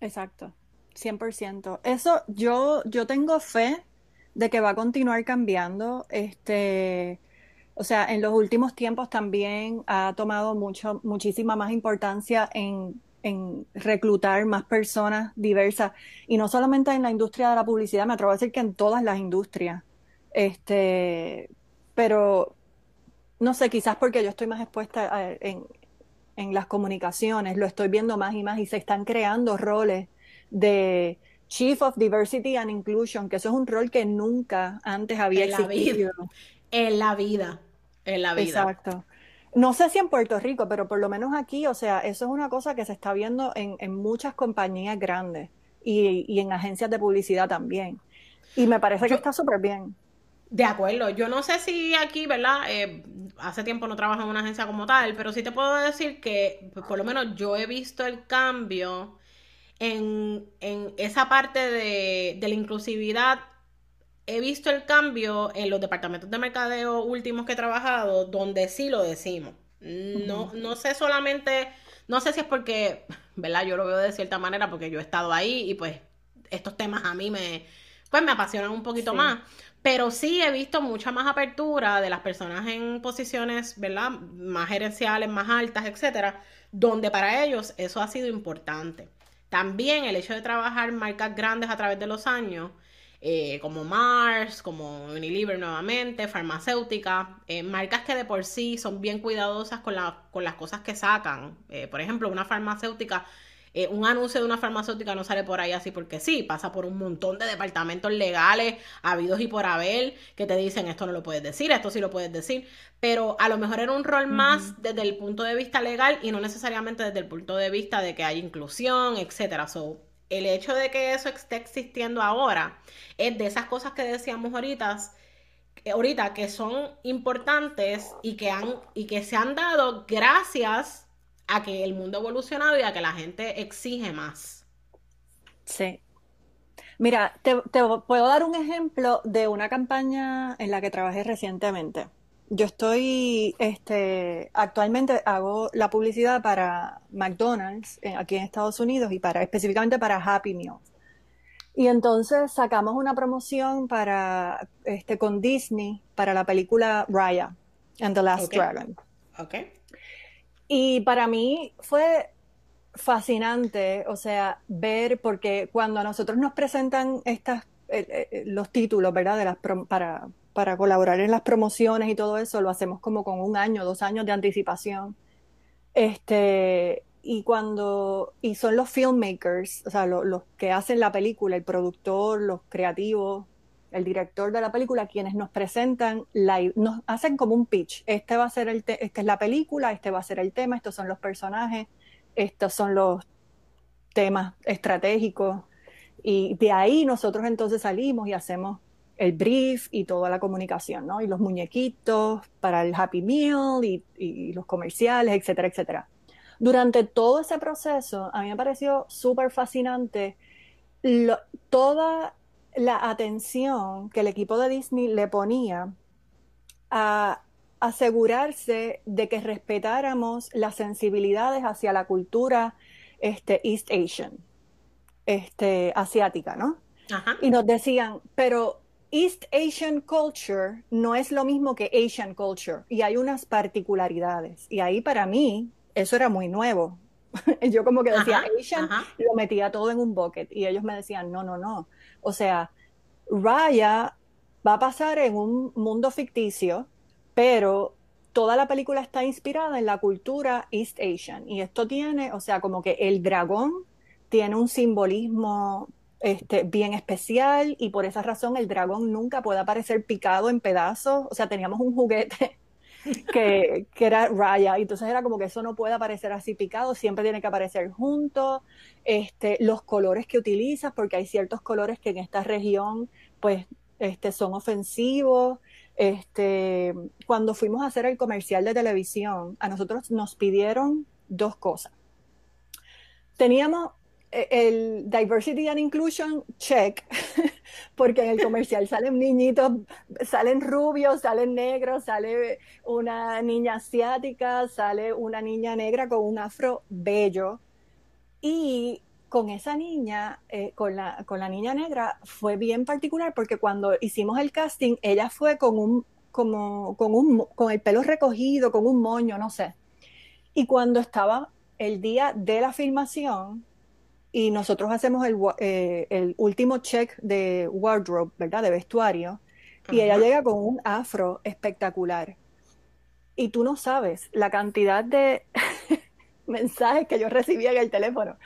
Exacto, 100%. Eso yo, yo tengo fe de que va a continuar cambiando. Este, o sea, en los últimos tiempos también ha tomado mucho, muchísima más importancia en, en reclutar más personas diversas y no solamente en la industria de la publicidad, me atrevo a decir que en todas las industrias. Este, pero no sé, quizás porque yo estoy más expuesta a, en, en las comunicaciones, lo estoy viendo más y más y se están creando roles de Chief of Diversity and Inclusion, que eso es un rol que nunca antes había existido. En la vida, en la vida. Exacto. No sé si en Puerto Rico, pero por lo menos aquí, o sea, eso es una cosa que se está viendo en, en muchas compañías grandes y, y, en agencias de publicidad también. Y me parece que está súper bien. De acuerdo, yo no sé si aquí, ¿verdad? Eh, hace tiempo no trabajo en una agencia como tal, pero sí te puedo decir que por lo menos yo he visto el cambio en, esa parte de, la inclusividad. He visto el cambio en los departamentos de mercadeo últimos que he trabajado, donde sí lo decimos. No, no sé solamente, no sé si es porque, ¿verdad? Yo lo veo de cierta manera porque yo he estado ahí y pues estos temas a mí me, pues me apasionan un poquito más. Pero sí he visto mucha más apertura de las personas en posiciones, ¿verdad? Más gerenciales, más altas, etcétera, donde para ellos eso ha sido importante. También el hecho de trabajar marcas grandes a través de los años, eh, como Mars, como Unilever nuevamente, farmacéutica, eh, marcas que de por sí son bien cuidadosas con, con las cosas que sacan. Eh, por ejemplo, una farmacéutica eh, un anuncio de una farmacéutica no sale por ahí así porque sí, pasa por un montón de departamentos legales, habidos y por haber, que te dicen esto no lo puedes decir, esto sí lo puedes decir, pero a lo mejor era un rol más desde el punto de vista legal y no necesariamente desde el punto de vista de que hay inclusión, etcétera. So, el hecho de que eso esté existiendo ahora es de esas cosas que decíamos ahorita, eh, ahorita que son importantes y que han y que se han dado gracias a que el mundo ha evolucionado y a que la gente exige más. Sí. Mira, te, puedo dar un ejemplo de una campaña en la que trabajé recientemente. Yo estoy, este, actualmente hago la publicidad para McDonald's eh, aquí en Estados Unidos y para específicamente para Happy Meal. Y entonces sacamos una promoción para, este, con Disney para la película Raya and the Last Dragon. Okay. Y para mí fue fascinante, o sea, ver, porque cuando a nosotros nos presentan estas, los títulos, ¿verdad? De las para, para colaborar en las promociones y todo eso, lo hacemos como con un año, dos años de anticipación. Este, y cuando, y son los filmmakers, o sea, los que hacen la película, el productor, los creativos, el director de la película, quienes nos presentan, nos hacen como un pitch. Este va a ser el esta es la película, este va a ser el tema, estos son los personajes, estos son los temas estratégicos. Y de ahí nosotros entonces salimos y hacemos el brief y toda la comunicación, ¿no? Y los muñequitos para el Happy Meal y, los comerciales, etcétera, etcétera. Durante todo ese proceso, a mí me pareció súper fascinante toda la atención que el equipo de Disney le ponía a asegurarse de que respetáramos las sensibilidades hacia la cultura este, East Asian, este, asiática, ¿no? Y nos decían, pero East Asian culture no es lo mismo que Asian culture y hay unas particularidades. Y ahí para mí eso era muy nuevo. Yo como que decía Asian, lo metía todo en un bucket y ellos me decían, no, no, no. O sea, Raya va a pasar en un mundo ficticio, pero toda la película está inspirada en la cultura East Asian. Y esto tiene, o sea, como que el dragón tiene un simbolismo este, bien especial y por esa razón el dragón nunca puede aparecer picado en pedazos. O sea, teníamos un juguete que, era raya. Y entonces era como que eso no puede aparecer así picado, siempre tiene que aparecer junto. Este, los colores que utilizas, porque hay ciertos colores que en esta región, pues, este, son ofensivos. Este, cuando fuimos a hacer el comercial de televisión, a nosotros nos pidieron dos cosas. Teníamos el diversity and inclusion check, porque en el comercial salen niñitos, salen rubios, salen negros, sale una niña asiática, sale una niña negra con un afro bello. Y con esa niña, eh, con, la, con la niña negra, fue bien particular porque cuando hicimos el casting, ella fue con un, como, con un, con el pelo recogido, con un moño, no sé. Y cuando estaba el día de la filmación, y nosotros hacemos el, eh, el, último check de wardrobe, ¿verdad? De vestuario, y ella llega con un afro espectacular. Y tú no sabes la cantidad de mensajes que yo recibía en el teléfono.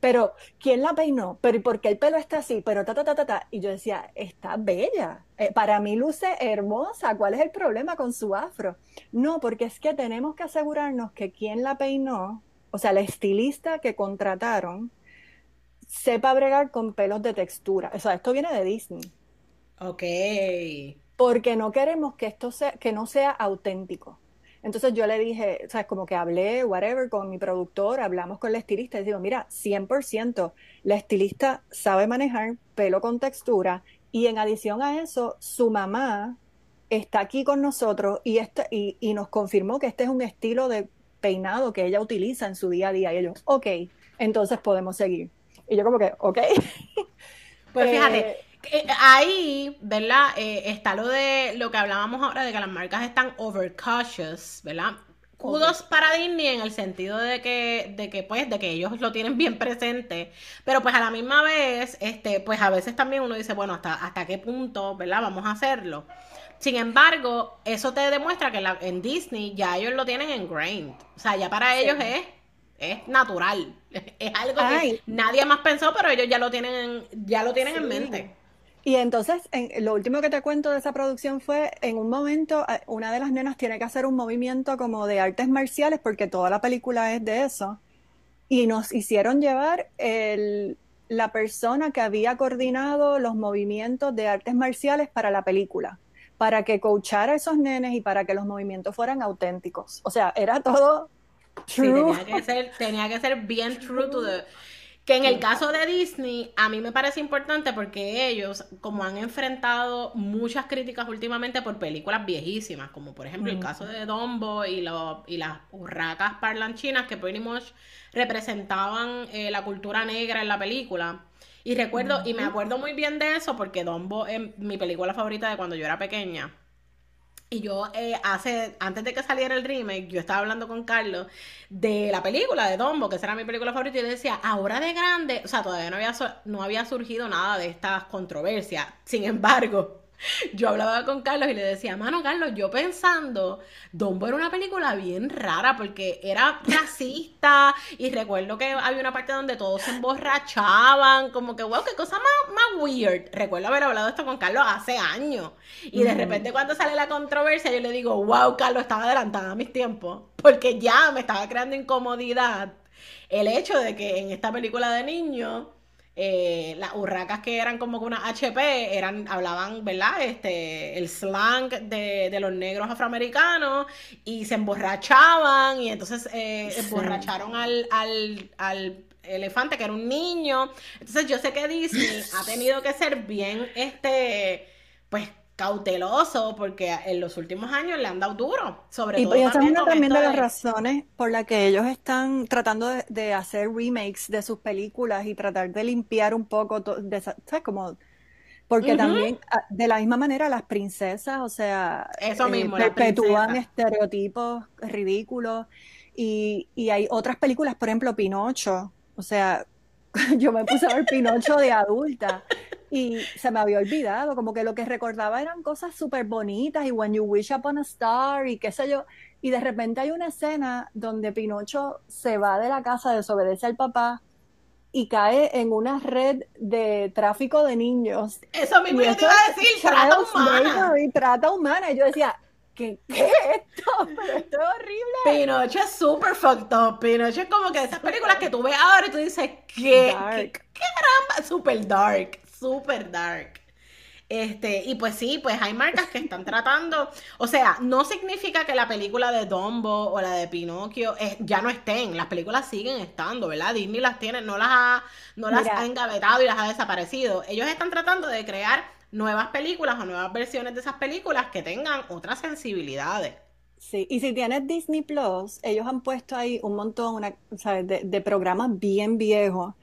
Pero, ¿quién la peinó? ¿Pero por qué el pelo está así? Pero ta, ta, ta, ta, ta. Y yo decía, está bella. Eh, para mí luce hermosa. ¿Cuál es el problema con su afro? No, porque es que tenemos que asegurarnos que quien la peinó, o sea, la estilista que contrataron, sepa bregar con pelos de textura. O sea, esto viene de Disney. Ok. porque no queremos que esto sea, que no sea auténtico. Entonces yo le dije, o sea, como que hablé, whatever, con mi productor, hablamos con la estilista y digo, mira, 100%, la estilista sabe manejar pelo con textura y en adición a eso, su mamá está aquí con nosotros y, este, y, y nos confirmó que este es un estilo de peinado que ella utiliza en su día a día. Y ellos, ok, entonces podemos seguir. Y yo como que, ok. Pues fíjate, eh, eh, ahí, ¿verdad? Eh, está lo de lo que hablábamos ahora de que las marcas están overcautious, ¿verdad? Kudos para Disney en el sentido de que, de que, pues, de que ellos lo tienen bien presente, pero pues a la misma vez, este, pues a veces también uno dice, bueno, hasta, hasta qué punto, ¿verdad? Vamos a hacerlo. Sin embargo, eso te demuestra que en Disney ya ellos lo tienen en grain. O sea, ya para ellos es, es natural. Es algo que nadie más pensó, pero ellos ya lo tienen, ya lo tienen en mente. Y entonces, en, lo último que te cuento de esa producción fue, en un momento, una de las nenas tiene que hacer un movimiento como de artes marciales, porque toda la película es de eso, y nos hicieron llevar el, la persona que había coordinado los movimientos de artes marciales para la película, para que coachara a esos nenes y para que los movimientos fueran auténticos. O sea, era todo true. tenía que ser, tenía que ser bien true to the que en el caso de Disney, a mí me parece importante porque ellos, como han enfrentado muchas críticas últimamente por películas viejísimas, como por ejemplo el caso de Dumbo y, y las urracas parlanchinas que pretty much representaban eh, la cultura negra en la película. Y recuerdo, y me acuerdo muy bien de eso porque Dumbo es mi película favorita de cuando yo era pequeña. Y yo eh, hace, antes de que saliera el remake, yo estaba hablando con Carlos de la película de Dumbo, que esa era mi película favorita, y yo decía, ahora de grande, o sea, todavía no había, no había surgido nada de estas controversias. Sin embargo, yo hablaba con Carlos y le decía, mano, Carlos, yo pensando, Dumbo era una película bien rara porque era racista y recuerdo que había una parte donde todos se emborrachaban, como que, wow, qué cosa más, más weird. Recuerdo haber hablado esto con Carlos hace años y de repente cuando sale la controversia yo le digo, wow, Carlos, estaba adelantada a mis tiempos porque ya me estaba creando incomodidad el hecho de que en esta película de niños eh, las urracas que eran como que una HP, eran, hablaban, ¿verdad? Este, el slang de, de los negros afroamericanos y se emborrachaban y entonces eh, emborracharon al, al, al elefante que era un niño. Entonces yo sé que Disney ha tenido que ser bien, este, pues cauteloso porque en los últimos años le han dado duro, sobre todo. Y esa es una también de las razones por las que ellos están tratando de, hacer remakes de sus películas y tratar de limpiar un poco, de, ¿sabes? Como, porque también, ah, de la misma manera, las princesas, o sea, Eso eh, perpetúan estereotipos ridículos y, y hay otras películas, por ejemplo, Pinocho, o sea, yo me puse a ver Pinocho de adulta y se me había olvidado, como que lo que recordaba eran cosas súper bonitas y When You Wish Upon a Star y qué sé yo. Y de repente hay una escena donde Pinocho se va de la casa, desobedece al papá y cae en una red de tráfico de niños. Eso mismo yo te iba a decir, trata humana. Y trata humana. Y yo decía, ¿qué, qué es esto? Pero esto es horrible. Pinocho es súper fucked up. Pinocho es como que esas películas que tú ves ahora y tú dices, ¿qué? ¿Qué, qué caramba? Super dark super dark. Este, y pues sí, pues hay marcas que están tratando, o sea, no significa que la película de Dumbo o la de Pinocchio eh, ya no estén, las películas siguen estando, ¿verdad? Disney las tiene, no las ha, no las ha engavetado y las ha desaparecido. Ellos están tratando de crear nuevas películas o nuevas versiones de esas películas que tengan otras sensibilidades. Sí, y si tienes Disney Plus, ellos han puesto ahí un montón una, de, de programas bien viejos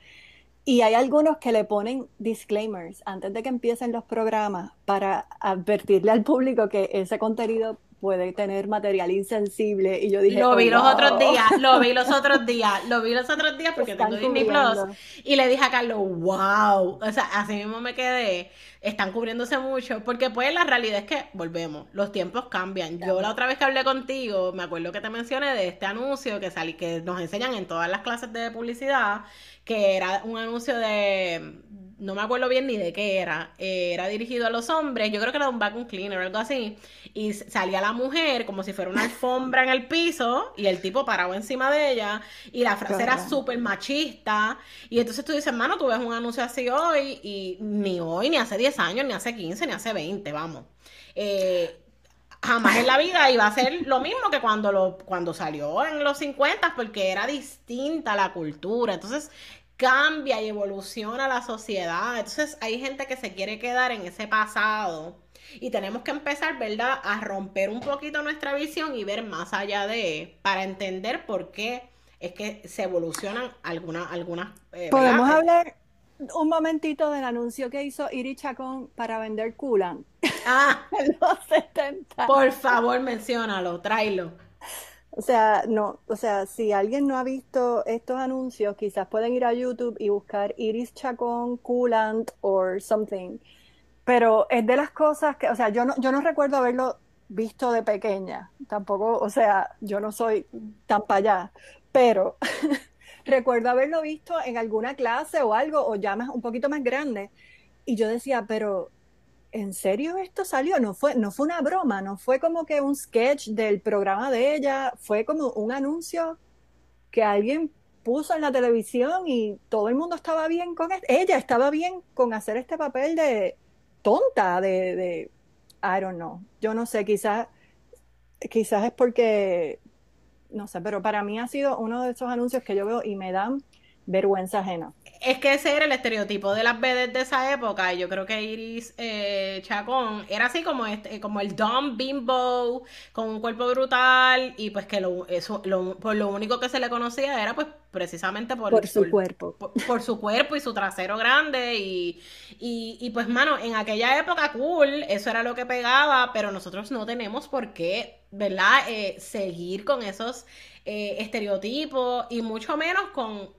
y hay algunos que le ponen disclaimers antes de que empiecen los programas para advertirle al público que ese contenido puede tener material insensible. Y yo dije, lo vi oh, los otros días, lo vi los otros días, lo vi los otros días porque tengo Disney Plus. Y le dije a Carlos, wow. O sea, así mismo me quedé. Están cubriéndose mucho. Porque pues la realidad es que, volvemos, los tiempos cambian. Yo la otra vez que hablé contigo, me acuerdo que te mencioné de este anuncio que salí, que nos enseñan en todas las clases de publicidad que era un anuncio de no me acuerdo bien ni de qué era, eh, era dirigido a los hombres, yo creo que era un vacuum cleaner o algo así, y salía la mujer como si fuera una alfombra en el piso y el tipo parado encima de ella y la frase era súper machista y entonces tú dices, mano, tú ves un anuncio así hoy y ni hoy, ni hace 10 años, ni hace 15, ni hace 20, vamos. Eh, jamás en la vida iba a ser lo mismo que cuando, lo, cuando salió en los 50 porque era distinta la cultura. Entonces, cambia y evoluciona la sociedad. Entonces hay gente que se quiere quedar en ese pasado y tenemos que empezar, ¿verdad?, a romper un poquito nuestra visión y ver más allá de, para entender por qué es que se evolucionan algunas... algunas eh, Podemos hablar un momentito del anuncio que hizo Iri Chacón para vender Kulan. Ah, en los 70. Por favor, menciónalo, tráelo. O sea, no, o sea, si alguien no ha visto estos anuncios, quizás pueden ir a YouTube y buscar Iris Chacón Coolant or something. Pero es de las cosas que, o sea, yo no, yo no recuerdo haberlo visto de pequeña. Tampoco, o sea, yo no soy tan para allá. Pero recuerdo haberlo visto en alguna clase o algo, o ya más, un poquito más grande. Y yo decía, pero ¿en serio esto salió? No fue, no fue una broma, no fue como que un sketch del programa de ella, fue como un anuncio que alguien puso en la televisión y todo el mundo estaba bien con. Ella estaba bien con hacer este papel de tonta, de, de I don't know. Yo no sé, quizás, quizás es porque, no sé, pero para mí ha sido uno de esos anuncios que yo veo y me dan vergüenza ajena es que ese era el estereotipo de las vedettes de esa época. Y yo creo que Iris eh, Chacón era así como este, como el dumb bimbo, con un cuerpo brutal, y pues que lo, eso, lo, por lo único que se le conocía era pues precisamente por, por su cuerpo. Por, su cuerpo y su trasero grande. Y, y, pues, mano, en aquella época cool, eso era lo que pegaba, pero nosotros no tenemos por qué, ¿verdad? Eh, seguir con esos eh, estereotipos y mucho menos con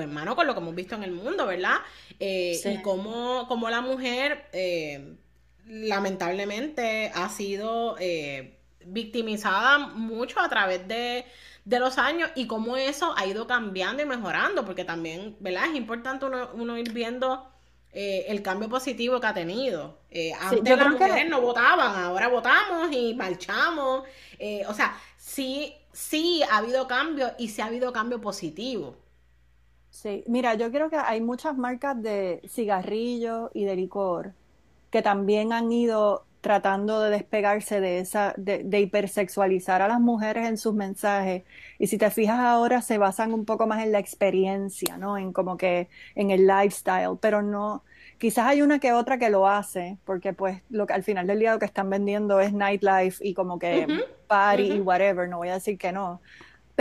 hermano, con lo que hemos visto en el mundo, ¿verdad? Eh, y cómo, la mujer, eh, lamentablemente, ha sido eh, victimizada mucho a través de, los años y cómo eso ha ido cambiando y mejorando, porque también, ¿verdad? Es importante uno, ir viendo el cambio positivo que ha tenido. antes las mujeres no votaban, ahora votamos y marchamos. o sea, sí, sí ha habido cambio y sí ha habido cambio positivo. Sí, mira, yo creo que hay muchas marcas de cigarrillos y de licor que también han ido tratando de despegarse de esa, de, de, hipersexualizar a las mujeres en sus mensajes. Y si te fijas ahora, se basan un poco más en la experiencia, ¿no? En como que en el lifestyle, pero no, quizás hay una que otra que lo hace, porque pues lo que al final del día lo que están vendiendo es nightlife y como que party y whatever, no voy a decir que no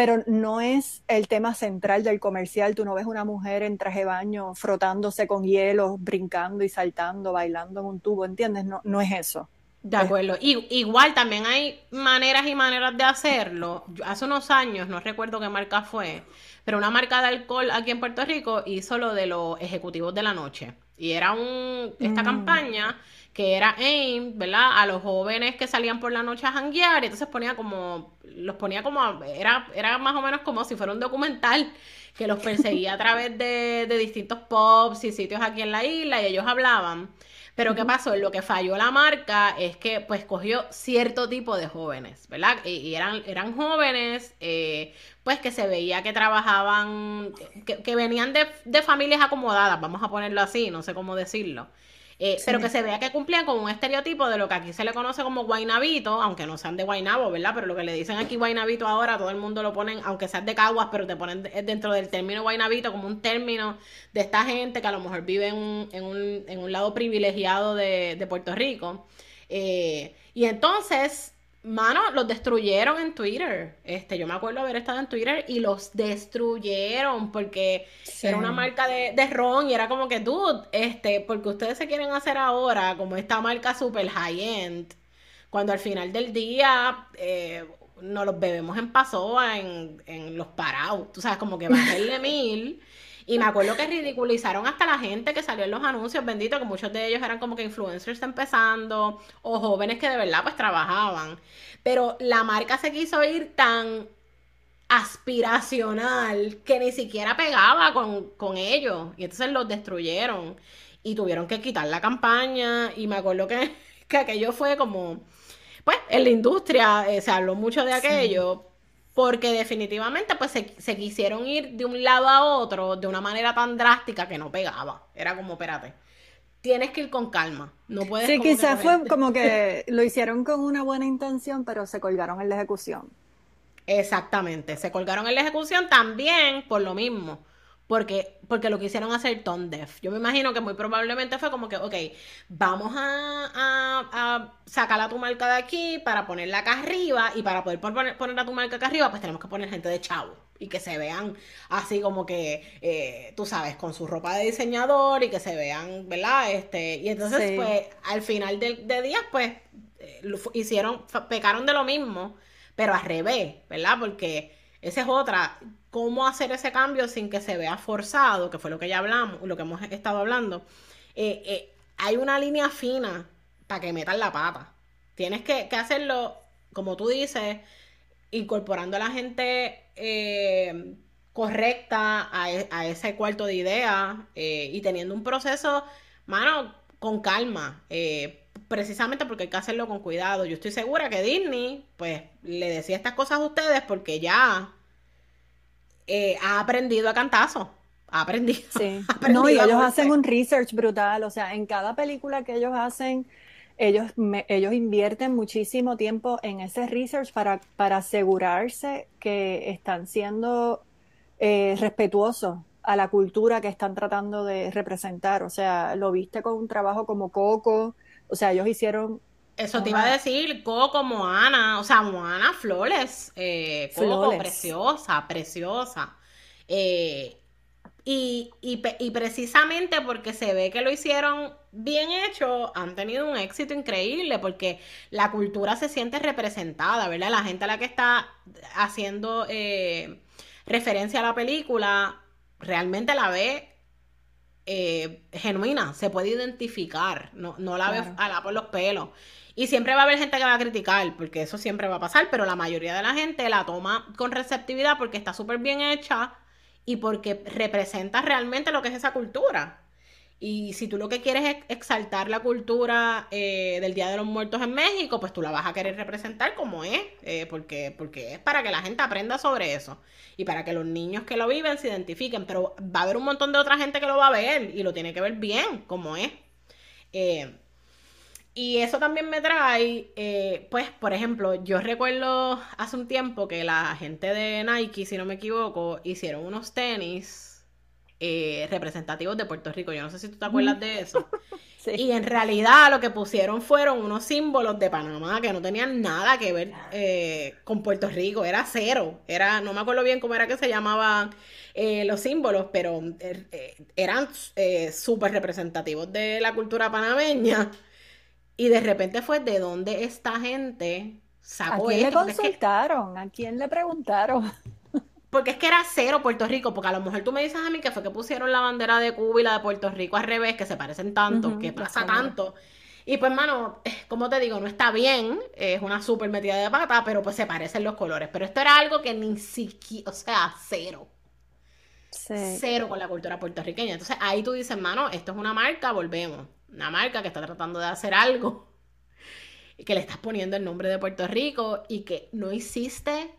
pero no es el tema central del comercial. Tú no ves una mujer en traje de baño frotándose con hielo, brincando y saltando, bailando en un tubo, ¿entiendes? No, no es eso. De acuerdo. igual también hay maneras y maneras de hacerlo. hace unos años, no recuerdo qué marca fue, pero una marca de alcohol aquí en Puerto Rico hizo lo de los ejecutivos de la noche. Y era un, esta mm. campaña que era AIM, ¿verdad? A los jóvenes que salían por la noche a janguear, y entonces ponía como, los ponía como, era, era más o menos como si fuera un documental que los perseguía a través de, de distintos pubs y sitios aquí en la isla, y ellos hablaban. Pero ¿qué pasó? Lo que falló la marca es que pues cogió cierto tipo de jóvenes, ¿verdad? Y, eran, eran jóvenes, eh, pues que se veía que trabajaban, que, que venían de, de, familias acomodadas, vamos a ponerlo así, no sé cómo decirlo. Eh, pero que se vea que cumplían con un estereotipo de lo que aquí se le conoce como guainabito, aunque no sean de guainabo, ¿verdad? Pero lo que le dicen aquí guainabito ahora, todo el mundo lo ponen, aunque sean de caguas, pero te ponen dentro del término guainabito como un término de esta gente que a lo mejor vive en un, en un, en un lado privilegiado de, de Puerto Rico. Eh, y entonces Mano, los destruyeron en Twitter. Este, yo me acuerdo haber estado en Twitter y los destruyeron porque era una marca de, de, ron y era como que, dude, este, porque ustedes se quieren hacer ahora como esta marca super high-end, cuando al final del día eh, nos los bebemos en pasoa en, en los parados. Tú sabes, como que bajarle mil. Y me acuerdo que ridiculizaron hasta la gente que salió en los anuncios, bendito, que muchos de ellos eran como que influencers empezando o jóvenes que de verdad pues trabajaban. Pero la marca se quiso ir tan aspiracional que ni siquiera pegaba con, ellos. Y entonces los destruyeron y tuvieron que quitar la campaña. Y me acuerdo que, que aquello fue como, pues en la industria eh, se habló mucho de aquello. Porque definitivamente pues se, se, quisieron ir de un lado a otro de una manera tan drástica que no pegaba. Era como, espérate, tienes que ir con calma. No puedes... Sí, quizás fue como que lo hicieron con una buena intención, pero se colgaron en la ejecución. Exactamente, se colgaron en la ejecución también por lo mismo. Porque, porque lo quisieron hacer tone deaf. Yo me imagino que muy probablemente fue como que, ok, vamos a, a, sacar a tu marca de aquí para ponerla acá arriba y para poder poner, poner a tu marca acá arriba, pues tenemos que poner gente de chavo y que se vean así como que, eh, tú sabes, con su ropa de diseñador y que se vean, ¿verdad? Este, y entonces, pues, al final de, de días, pues, eh, hicieron, pecaron de lo mismo pero al revés, ¿verdad? Porque esa es otra, cómo hacer ese cambio sin que se vea forzado, que fue lo que ya hablamos, lo que hemos estado hablando. Eh, eh, hay una línea fina para que metan la pata. Tienes que, hacerlo, como tú dices, incorporando a la gente eh, correcta e, a, ese cuarto de idea y teniendo un proceso, mano, con calma precisamente porque hay que hacerlo con cuidado. Yo estoy segura que Disney, pues, le decía estas cosas a ustedes porque ya eh, ha aprendido a cantazo. Ha aprendido. Sí. no, y ellos hacen un research brutal. O sea, en cada película que ellos hacen, ellos, ellos invierten muchísimo tiempo en ese research para, para asegurarse que están siendo eh, respetuosos a la cultura que están tratando de representar. O sea, lo viste con un trabajo como Coco, o sea, ellos hicieron... Eso te iba a decir, Coco, Moana, o sea, Moana Flores, eh, Coco, preciosa, preciosa. Eh, y, y, precisamente porque se ve que lo hicieron bien hecho, han tenido un éxito increíble porque la cultura se siente representada, ¿verdad? La gente a la que está haciendo eh, referencia a la película realmente la ve eh, genuina, se puede identificar, no, no la ve a por los pelos. Y siempre va a haber gente que va a criticar, porque eso siempre va a pasar, pero la mayoría de la gente la toma con receptividad porque está súper bien hecha y porque representa realmente lo que es esa cultura. Y si tú lo que quieres es exaltar la cultura eh, del Día de los Muertos en México, pues tú la vas a querer representar como es, eh, porque, porque es para que la gente aprenda sobre eso y para que los niños que lo viven se identifiquen. Pero va a haber un montón de otra gente que lo va a ver y lo tiene que ver bien, como es. Eh, y eso también me trae, pues, por ejemplo, yo recuerdo hace un tiempo que la gente de Nike, si no me equivoco, hicieron unos tenis eh, representativos de Puerto Rico. Yo no sé si tú te acuerdas de eso. Y en realidad lo que pusieron fueron unos símbolos de Panamá que no tenían nada que ver eh, con Puerto Rico. Era cero. Era, no me acuerdo bien cómo era que se llamaban eh, los símbolos, pero eran súper representativos de la cultura panameña. Y de repente fue de dónde esta gente sacó ¿A quién le consultaron? ¿A quién le preguntaron? Porque es que era cero Puerto Rico, porque a lo mejor tú me dices a mí que fue que pusieron la bandera de Cuba y la de Puerto Rico al revés, que se parecen tanto, que pasa tanto. Y pues, mano, eh, como te digo, no está bien, es una súper metida de pata, pero pues se parecen los colores. Pero esto era algo que ni siquiera, o sea, cero. Cero con la cultura puertorriqueña. Entonces ahí tú dices, mano, esto es una marca, volvemos. Una marca que está tratando de hacer algo, y que le estás poniendo el nombre de Puerto Rico y que no hiciste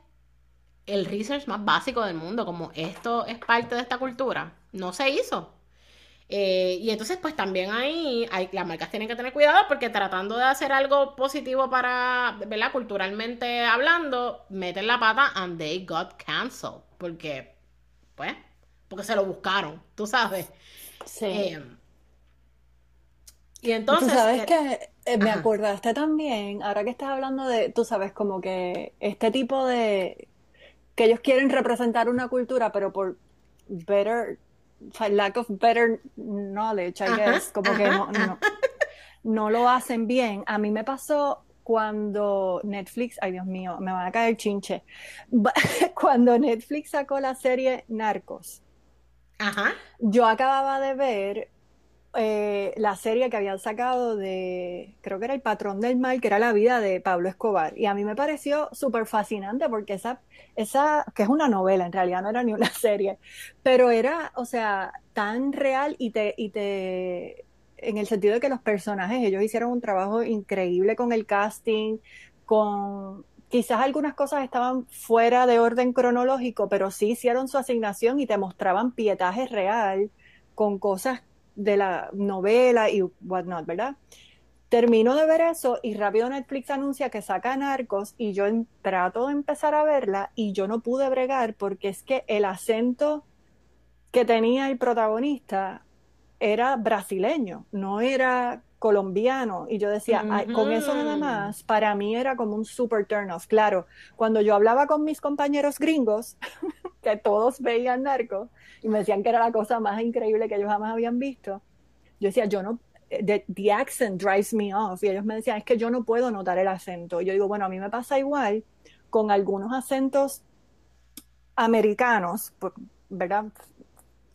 el research más básico del mundo, como esto es parte de esta cultura, no se hizo. Eh, y entonces, pues también ahí hay, las marcas tienen que tener cuidado porque tratando de hacer algo positivo para, ¿verdad? Culturalmente hablando, meten la pata and they got canceled. Porque, pues, porque se lo buscaron, tú sabes. Sí. Eh, y entonces. Tú sabes que eh, me acordaste también, ahora que estás hablando de, tú sabes, como que este tipo de que ellos quieren representar una cultura, pero por better, lack of better knowledge, I guess, como que no, no, lo hacen bien. A mí me pasó cuando Netflix, ay Dios mío, me van a caer chinche, cuando Netflix sacó la serie Narcos. Ajá. Yo acababa de ver eh, la serie que habían sacado de, creo que era El Patrón del Mal, que era la vida de Pablo Escobar. Y a mí me pareció súper fascinante porque esa, esa, que es una novela, en realidad no era ni una serie, pero era, o sea, tan real y te, y te, en el sentido de que los personajes, ellos hicieron un trabajo increíble con el casting, con quizás algunas cosas estaban fuera de orden cronológico, pero sí hicieron su asignación y te mostraban pietaje real con cosas de la novela y whatnot, ¿verdad? Termino de ver eso y rápido Netflix anuncia que saca Narcos y yo trato de empezar a verla y yo no pude bregar porque es que el acento que tenía el protagonista era brasileño, no era colombiano. Y yo decía, con eso nada más, para mí era como un super turn off. Claro, cuando yo hablaba con mis compañeros gringos, que todos veían narcos, y me decían que era la cosa más increíble que ellos jamás habían visto, yo decía, yo no, the, the, accent drives me off. Y ellos me decían, es que yo no puedo notar el acento. Y yo digo, bueno, a mí me pasa igual con algunos acentos americanos, ¿verdad?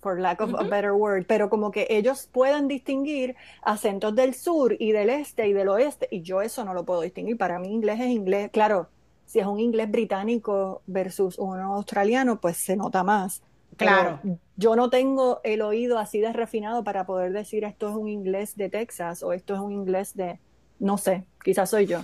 For lack of a better word, pero como que ellos pueden distinguir acentos del sur y del este y del oeste, y yo eso no lo puedo distinguir. Para mí inglés es inglés, claro, si es un inglés británico versus uno australiano, pues se nota más. Claro. yo no tengo el oído así de refinado para poder decir esto es un inglés de Texas o esto es un inglés de, no sé, quizás soy yo.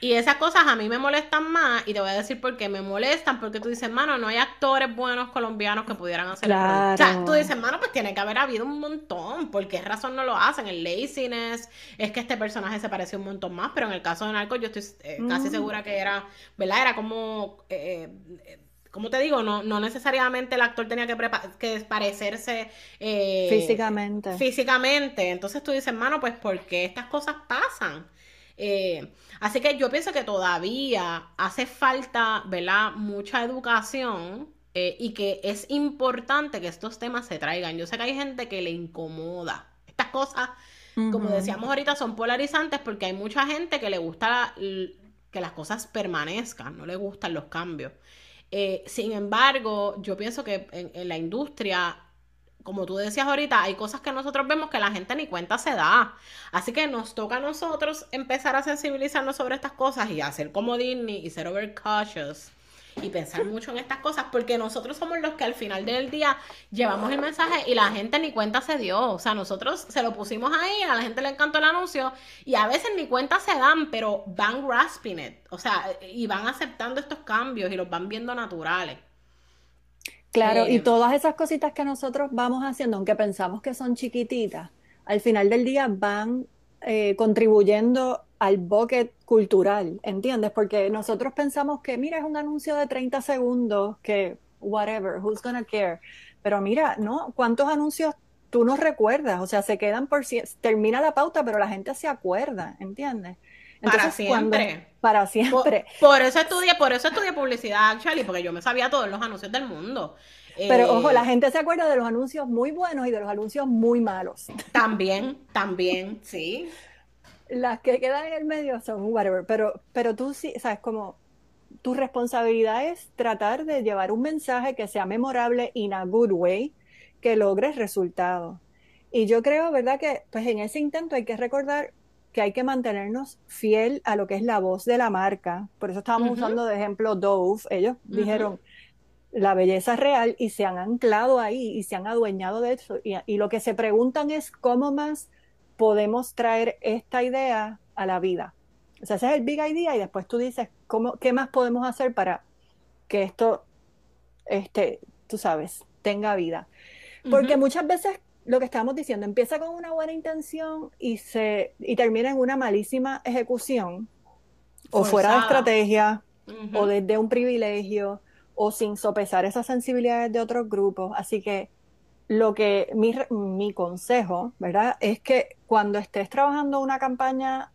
Y esas cosas a mí me molestan más y te voy a decir por qué me molestan, porque tú dices, mano, no hay actores buenos colombianos que pudieran hacer claro. O sea, tú dices, mano, pues tiene que haber habido un montón, ¿por qué razón no lo hacen? El laziness, es que este personaje se parece un montón más, pero en el caso de Narco yo estoy eh, casi segura que era, ¿verdad? Era como... Eh, eh, como te digo, no, no necesariamente el actor tenía que, que parecerse físicamente. Físicamente. Entonces tú dices, mano, pues ¿por qué estas cosas pasan? Eh, así que yo pienso que todavía hace falta, ¿verdad? Mucha educación eh, y que es importante que estos temas se traigan. Yo sé que hay gente que le incomoda. Estas cosas, como decíamos ahorita, son polarizantes porque hay mucha gente que le gusta que las cosas permanezcan, no le gustan los cambios. Eh, sin embargo, yo pienso que en la industria como tú decías ahorita, hay cosas que nosotros vemos que la gente ni cuenta se da. Así que nos toca a nosotros empezar a sensibilizarnos sobre estas cosas y hacer como Disney y ser overcautious y pensar mucho en estas cosas porque nosotros somos los que al final del día llevamos el mensaje y la gente ni cuenta se dio. O sea, nosotros se lo pusimos ahí, a la gente le encantó el anuncio y a veces ni cuenta se dan, pero van grasping it. O sea, y van aceptando estos cambios y los van viendo naturales. Claro, y todas esas cositas que nosotros vamos haciendo, aunque pensamos que son chiquititas, al final del día van eh, contribuyendo al bucket cultural, ¿entiendes? Porque nosotros pensamos que, mira, es un anuncio de 30 segundos, que whatever, who's gonna care. Pero mira, ¿no? ¿Cuántos anuncios tú no recuerdas? O sea, se quedan por si termina la pauta, pero la gente se acuerda, ¿entiendes? Para siempre. para siempre. Por, eso estudié, por eso estudié publicidad, actually, porque yo me sabía todos los anuncios del mundo. Pero ojo, la eh, gente se acuerda de los anuncios muy buenos y de los anuncios muy malos. También, también, sí. Las que quedan en el medio son whatever, pero, pero tú sí, sabes, como tu responsabilidad es tratar de llevar un mensaje que sea memorable in a good way, que logres resultados. Y yo creo, ¿verdad? Que pues en ese intento hay que recordar que hay que mantenernos fiel a lo que es la voz de la marca. Por eso estábamos usando de ejemplo Dove. Ellos dijeron la belleza real y se han anclado ahí y se han adueñado de eso. Y, lo que se preguntan es cómo más podemos traer esta idea a la vida. O sea, ese es el big idea y después tú dices, ¿cómo, ¿qué más podemos hacer para que esto, este, tú sabes, tenga vida? Porque muchas veces lo que estábamos diciendo, empieza con una buena intención y, se, y termina en una malísima ejecución, o fuera de estrategia, o desde un privilegio, o sin sopesar esas sensibilidades de otros grupos. Así que lo que mi, mi consejo, ¿verdad? Es que cuando estés trabajando una campaña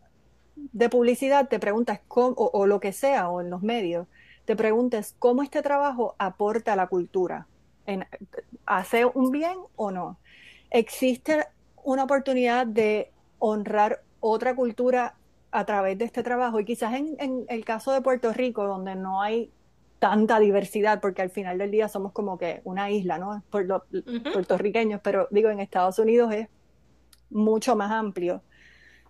de publicidad, te preguntas cómo, o, o lo que sea, o en los medios, te preguntes cómo este trabajo aporta a la cultura. En, ¿Hace un bien o no? Existe una oportunidad de honrar otra cultura a través de este trabajo y quizás en, el caso de Puerto Rico, donde no hay tanta diversidad, porque al final del día somos como que una isla, ¿no? Por los puertorriqueños, pero digo, en Estados Unidos es mucho más amplio.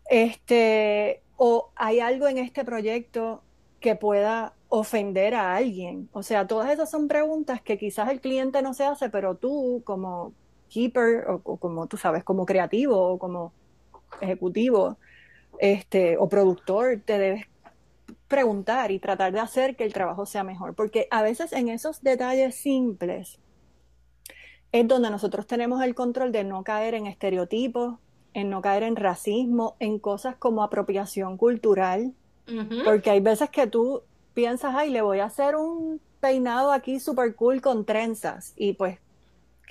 Este, o hay algo en este proyecto que pueda ofender a alguien. O sea, todas esas son preguntas que quizás el cliente no se hace, pero tú como keeper o, como tú sabes, como creativo o como ejecutivo este, o productor, te debes preguntar y tratar de hacer que el trabajo sea mejor. Porque a veces en esos detalles simples es donde nosotros tenemos el control de no caer en estereotipos, en no caer en racismo, en cosas como apropiación cultural. Porque hay veces que tú piensas, ay, le voy a hacer un peinado aquí super cool con trenzas. Y pues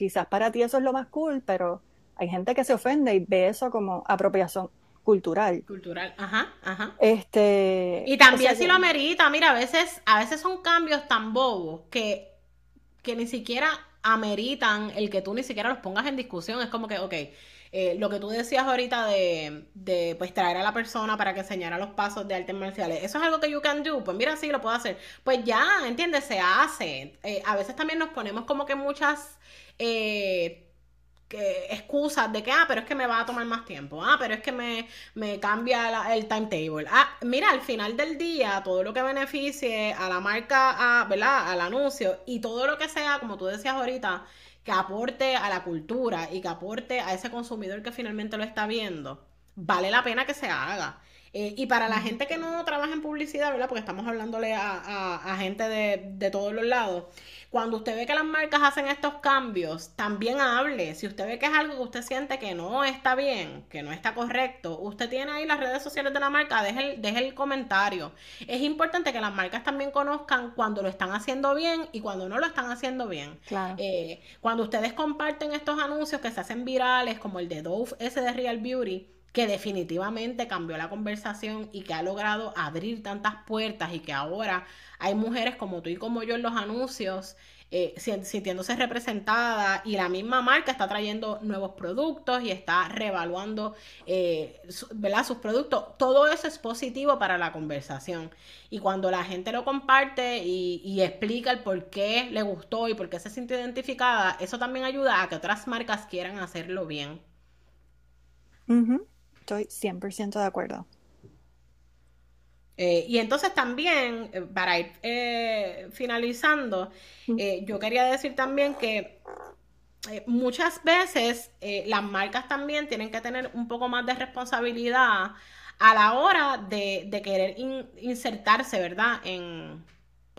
quizás para ti eso es lo más cool, pero hay gente que se ofende y ve eso como apropiación cultural. Cultural, ajá, ajá. Este, y también si lo amerita, mira, a veces, a veces son cambios tan bobos que, que ni siquiera ameritan el que tú ni siquiera los pongas en discusión. Es como que, ok, eh, lo que tú decías ahorita de, de, pues traer a la persona para que enseñara los pasos de artes marciales, eso es algo que you can do, pues mira, sí, lo puedo hacer. Pues ya, ¿entiendes? Se hace. Eh, a veces también nos ponemos como que muchas... Eh, excusas de que, ah, pero es que me va a tomar más tiempo, ah, pero es que me, me cambia el timetable. Ah, mira, al final del día, todo lo que beneficie a la marca, ¿verdad? Al anuncio y todo lo que sea, como tú decías ahorita, que aporte a la cultura y que aporte a ese consumidor que finalmente lo está viendo, vale la pena que se haga. Eh, y para la gente que no trabaja en publicidad, ¿verdad? Porque estamos hablándole a, gente de, de, todos los lados. Cuando usted ve que las marcas hacen estos cambios, también hable. Si usted ve que es algo que usted siente que no está bien, que no está correcto, usted tiene ahí las redes sociales de la marca, deje el, deje el comentario. Es importante que las marcas también conozcan cuando lo están haciendo bien y cuando no lo están haciendo bien. Claro. Eh, cuando ustedes comparten estos anuncios que se hacen virales, como el de Dove, ese de Real Beauty, que definitivamente cambió la conversación y que ha logrado abrir tantas puertas y que ahora hay mujeres como tú y como yo en los anuncios eh, sintiéndose representada y la misma marca está trayendo nuevos productos y está reevaluando eh, sus productos. Todo eso es positivo para la conversación. Y cuando la gente lo comparte y, explica el por qué le gustó y por qué se siente identificada, eso también ayuda a que otras marcas quieran hacerlo bien. Estoy 100% de acuerdo. Eh, y entonces también, eh, para ir eh, finalizando, yo quería decir también que muchas veces las marcas también tienen que tener un poco más de responsabilidad a la hora de, querer insertarse, ¿verdad? En,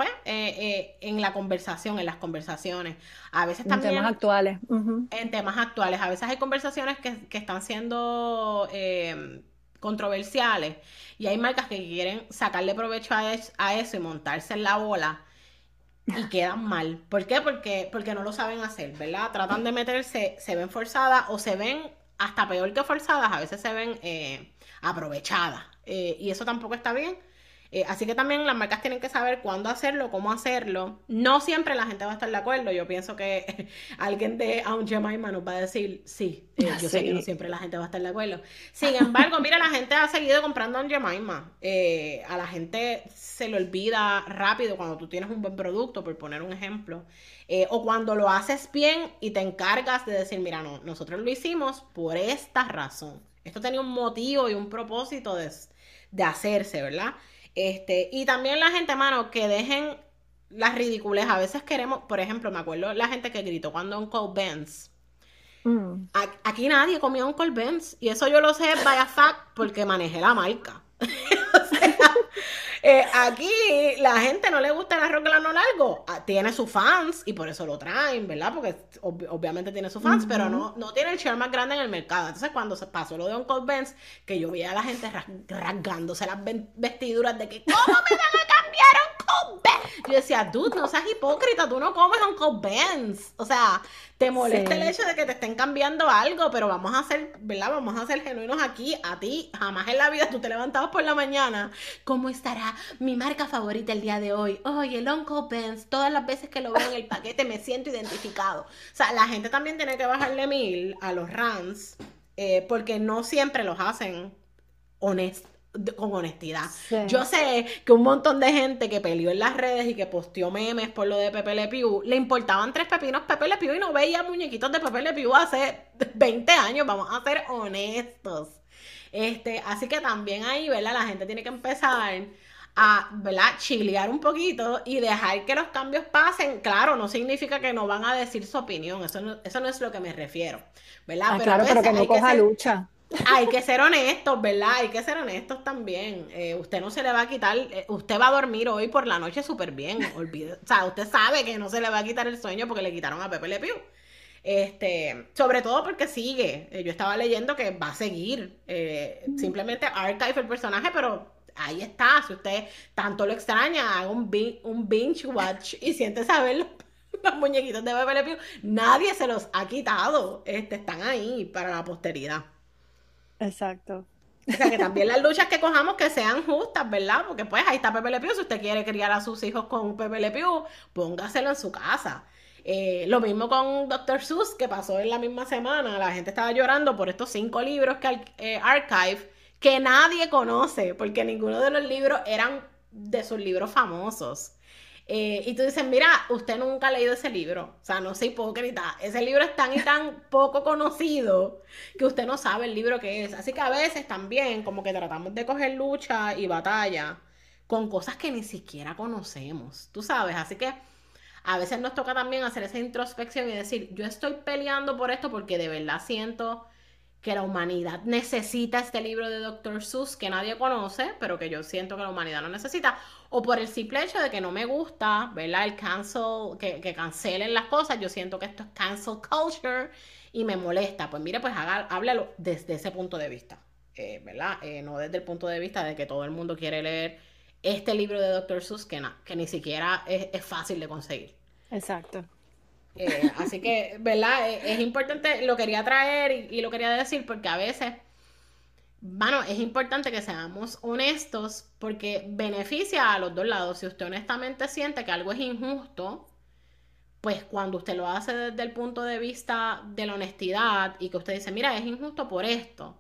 pues, en la conversación, en las conversaciones. A veces también... En temas actuales. En temas actuales. A veces hay conversaciones que, que están siendo controversiales y hay marcas que quieren sacarle provecho a, eso y montarse en la bola y quedan mal. ¿Por qué? Porque, porque no lo saben hacer, ¿verdad? Tratan de meterse, se ven forzadas o se ven hasta peor que forzadas, a veces se ven eh, aprovechadas. Eh, y eso tampoco está bien. Eh, así que también las marcas tienen que saber cuándo hacerlo, cómo hacerlo. No siempre la gente va a estar de acuerdo. Yo pienso que alguien de Aunt Jemima nos va a decir, sí, eh, yo sé que no siempre la gente va a estar de acuerdo. Sin embargo, mira, la gente ha seguido comprando Aunt Jemima. Eh, a la gente se le olvida rápido cuando tú tienes un buen producto, por poner un ejemplo. o cuando lo haces bien y te encargas de decir, mira, no, nosotros lo hicimos por esta razón. Esto tenía un motivo y un propósito de, de hacerse, ¿verdad? Este, y también la gente, mano, que dejen las ridículas. A veces queremos, por ejemplo, me acuerdo la gente que gritó cuando Uncle Benz. Mm. Aquí nadie comió Uncle Benz. Y eso yo lo sé, vaya fact, porque manejé la marca. O sea, eh, aquí la gente no le gusta el arroz grano largo. Ah, tiene sus fans y por eso lo traen, ¿verdad? Porque obviamente tiene sus fans, pero no, no tiene el share más grande en el mercado. Entonces, cuando se pasó lo de Uncle Benz, que yo veía a la gente rasgándose las vestiduras de que, ¿cómo me van a cambiar Uncle? Yo decía, dude, no seas hipócrita, tú no comes Uncle Benz. O sea, te molesta el hecho de que te estén cambiando algo, pero vamos a ser, ¿verdad? Vamos a ser genuinos aquí. A ti, jamás en la vida tú te levantabas por la mañana. ¿Cómo estará mi marca favorita el día de hoy? Oye, el Uncle Benz, todas las veces que lo veo en el paquete me siento identificado. O sea, la gente también tiene que bajarle mil a los runs, eh, porque no siempre los hacen honest, con honestidad. Yo sé que un montón de gente que peleó en las redes y que posteó memes por lo de Pepe Le Pew, le importaban tres pepinos Pepe Le Pew y no veía muñequitos de Pepe Le Pew hace 20 años, vamos a ser honestos. Este, así que también ahí, ¿verdad? La gente tiene que empezar a, ¿verdad? Chilear un poquito y dejar que los cambios pasen. Claro, no significa que no van a decir su opinión, eso no, eso no es lo que me refiero, ¿verdad? Ah, claro, pero que no coja lucha. Hay que ser honestos, ¿verdad? Hay que ser honestos también. Eh, usted no se le va a quitar, eh, usted va a dormir hoy por la noche súper bien. Olvide, o sea, usted sabe que no se le va a quitar el sueño porque le quitaron a Pepe Le Pew. Este, sobre todo porque sigue. Eh, yo estaba leyendo que va a seguir. simplemente archive el personaje, pero ahí está. Si usted tanto lo extraña, haga un, un binge watch y siente saber los, muñequitos de Pepe Le Pew. Nadie se los ha quitado. Este, están ahí para la posteridad. Exacto. O sea, que también las luchas que cojamos que sean justas, ¿verdad? Porque pues ahí está Pepe Le Pew. Si usted quiere criar a sus hijos con Pepe Le Pew, póngaselo en su casa. Eh, lo mismo con Dr. Seuss, que pasó en la misma semana. La gente estaba llorando por estos cinco libros que eh, Archive, que nadie conoce, porque ninguno de los libros eran de sus libros famosos. Eh, y tú dices, mira, usted nunca ha leído ese libro, o sea, no sé hipócrita, ese libro es tan y tan poco conocido que usted no sabe el libro que es. Así que a veces también como que tratamos de coger lucha y batalla con cosas que ni siquiera conocemos, tú sabes, así que a veces nos toca también hacer esa introspección y decir, yo estoy peleando por esto porque de verdad siento que la humanidad necesita este libro de Dr. Seuss que nadie conoce, pero que yo siento que la humanidad no necesita, o por el simple hecho de que no me gusta, ¿verdad? El cancel, que, que cancelen las cosas, yo siento que esto es cancel culture y me molesta. Pues mire, pues haga, háblalo desde ese punto de vista, eh, ¿verdad? Eh, no desde el punto de vista de que todo el mundo quiere leer este libro de Dr. Seuss que, que ni siquiera es, es fácil de conseguir. Exacto. Eh, así que, ¿verdad? Eh, es, importante, lo quería traer y, lo quería decir porque a veces, bueno, es importante que seamos honestos porque beneficia a los dos lados. Si usted honestamente siente que algo es injusto, pues cuando usted lo hace desde el punto de vista de la honestidad y que usted dice, mira, es injusto por esto,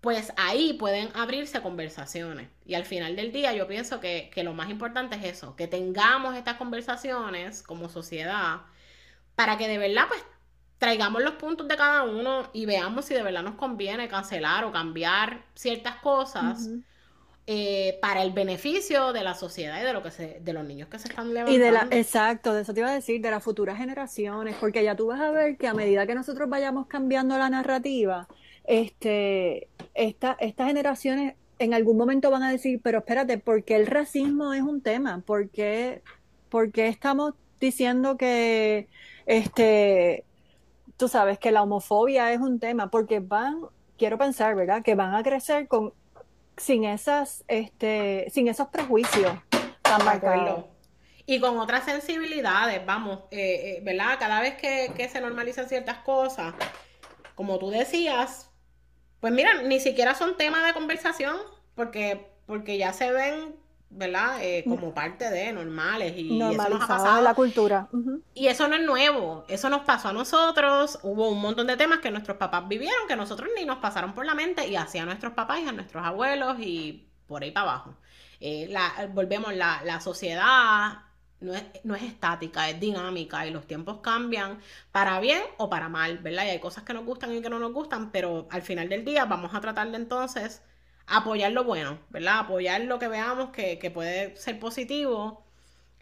pues ahí pueden abrirse conversaciones. Y al final del día yo pienso que, que lo más importante es eso, que tengamos estas conversaciones como sociedad para que de verdad pues traigamos los puntos de cada uno y veamos si de verdad nos conviene cancelar o cambiar ciertas cosas. Eh, para el beneficio de la sociedad y de lo que se, de los niños que se están levantando. Y de la, exacto, de eso te iba a decir, de las futuras generaciones, porque ya tú vas a ver que a medida que nosotros vayamos cambiando la narrativa, este, esta, estas generaciones en algún momento van a decir, pero espérate, ¿por qué el racismo es un tema? ¿Por qué, por qué estamos diciendo que este, tú sabes que la homofobia es un tema, porque van, quiero pensar, ¿verdad? Que van a crecer con sin esas, este, sin esos prejuicios tan marcados. Y con otras sensibilidades, vamos, eh, eh, ¿verdad? Cada vez que, que se normalizan ciertas cosas, como tú decías, pues mira, ni siquiera son temas de conversación, porque, porque ya se ven ¿verdad? Eh, como parte de normales y eso nos ha pasado. la cultura. Y eso no es nuevo, eso nos pasó a nosotros, hubo un montón de temas que nuestros papás vivieron, que nosotros ni nos pasaron por la mente y hacían nuestros papás y a nuestros abuelos y por ahí para abajo. Eh, la, volvemos, la, la sociedad no es, no es, estática, es dinámica y los tiempos cambian para bien o para mal, ¿verdad? Y hay cosas que nos gustan y que no nos gustan, pero al final del día vamos a tratar de entonces apoyar lo bueno, ¿verdad? Apoyar lo que veamos que, puede ser positivo.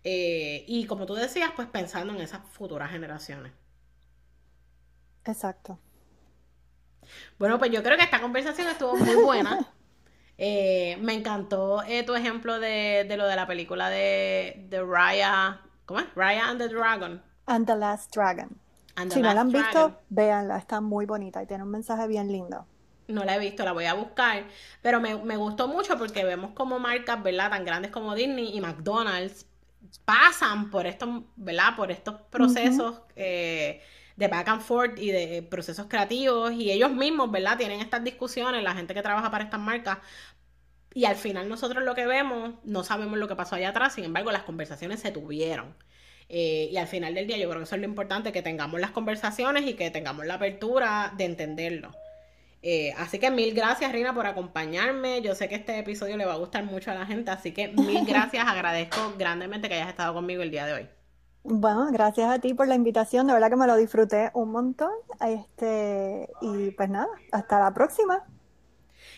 Eh, y como tú decías, pues pensando en esas futuras generaciones. Exacto. Bueno, pues yo creo que esta conversación estuvo muy buena. Eh, me encantó eh, tu ejemplo de, lo de la película de, de Raya. ¿Cómo es? Raya and the Dragon. And the Last Dragon. si no la han visto, véanla, está muy bonita y tiene un mensaje bien lindo. No la he visto, la voy a buscar. Pero me, gustó mucho porque vemos como marcas, ¿verdad? Tan grandes como Disney y McDonald's pasan por estos, ¿verdad? Por estos procesos eh, de back and forth y de procesos creativos. Y ellos mismos, ¿verdad? Tienen estas discusiones, la gente que trabaja para estas marcas. Y al final nosotros lo que vemos, no sabemos lo que pasó allá atrás, sin embargo las conversaciones se tuvieron. Eh, y al final del día yo creo que eso es lo importante, que tengamos las conversaciones y que tengamos la apertura de entenderlo. Eh, así que mil gracias, Rina, por acompañarme. Yo sé que este episodio le va a gustar mucho a la gente, así que mil gracias. Agradezco grandemente que hayas estado conmigo el día de hoy. Bueno, gracias a ti por la invitación. De verdad que me lo disfruté un montón. Este, y pues nada, hasta la próxima.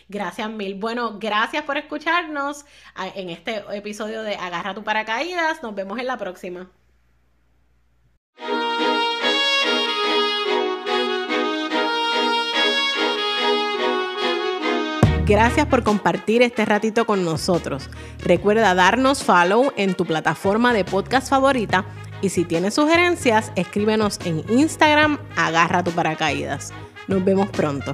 Gracias mil. Bueno, gracias por escucharnos en este episodio de Agarra tu paracaídas. Nos vemos en la próxima. Gracias por compartir este ratito con nosotros. Recuerda darnos follow en tu plataforma de podcast favorita y si tienes sugerencias, escríbenos en Instagram, agarra tu paracaídas. Nos vemos pronto.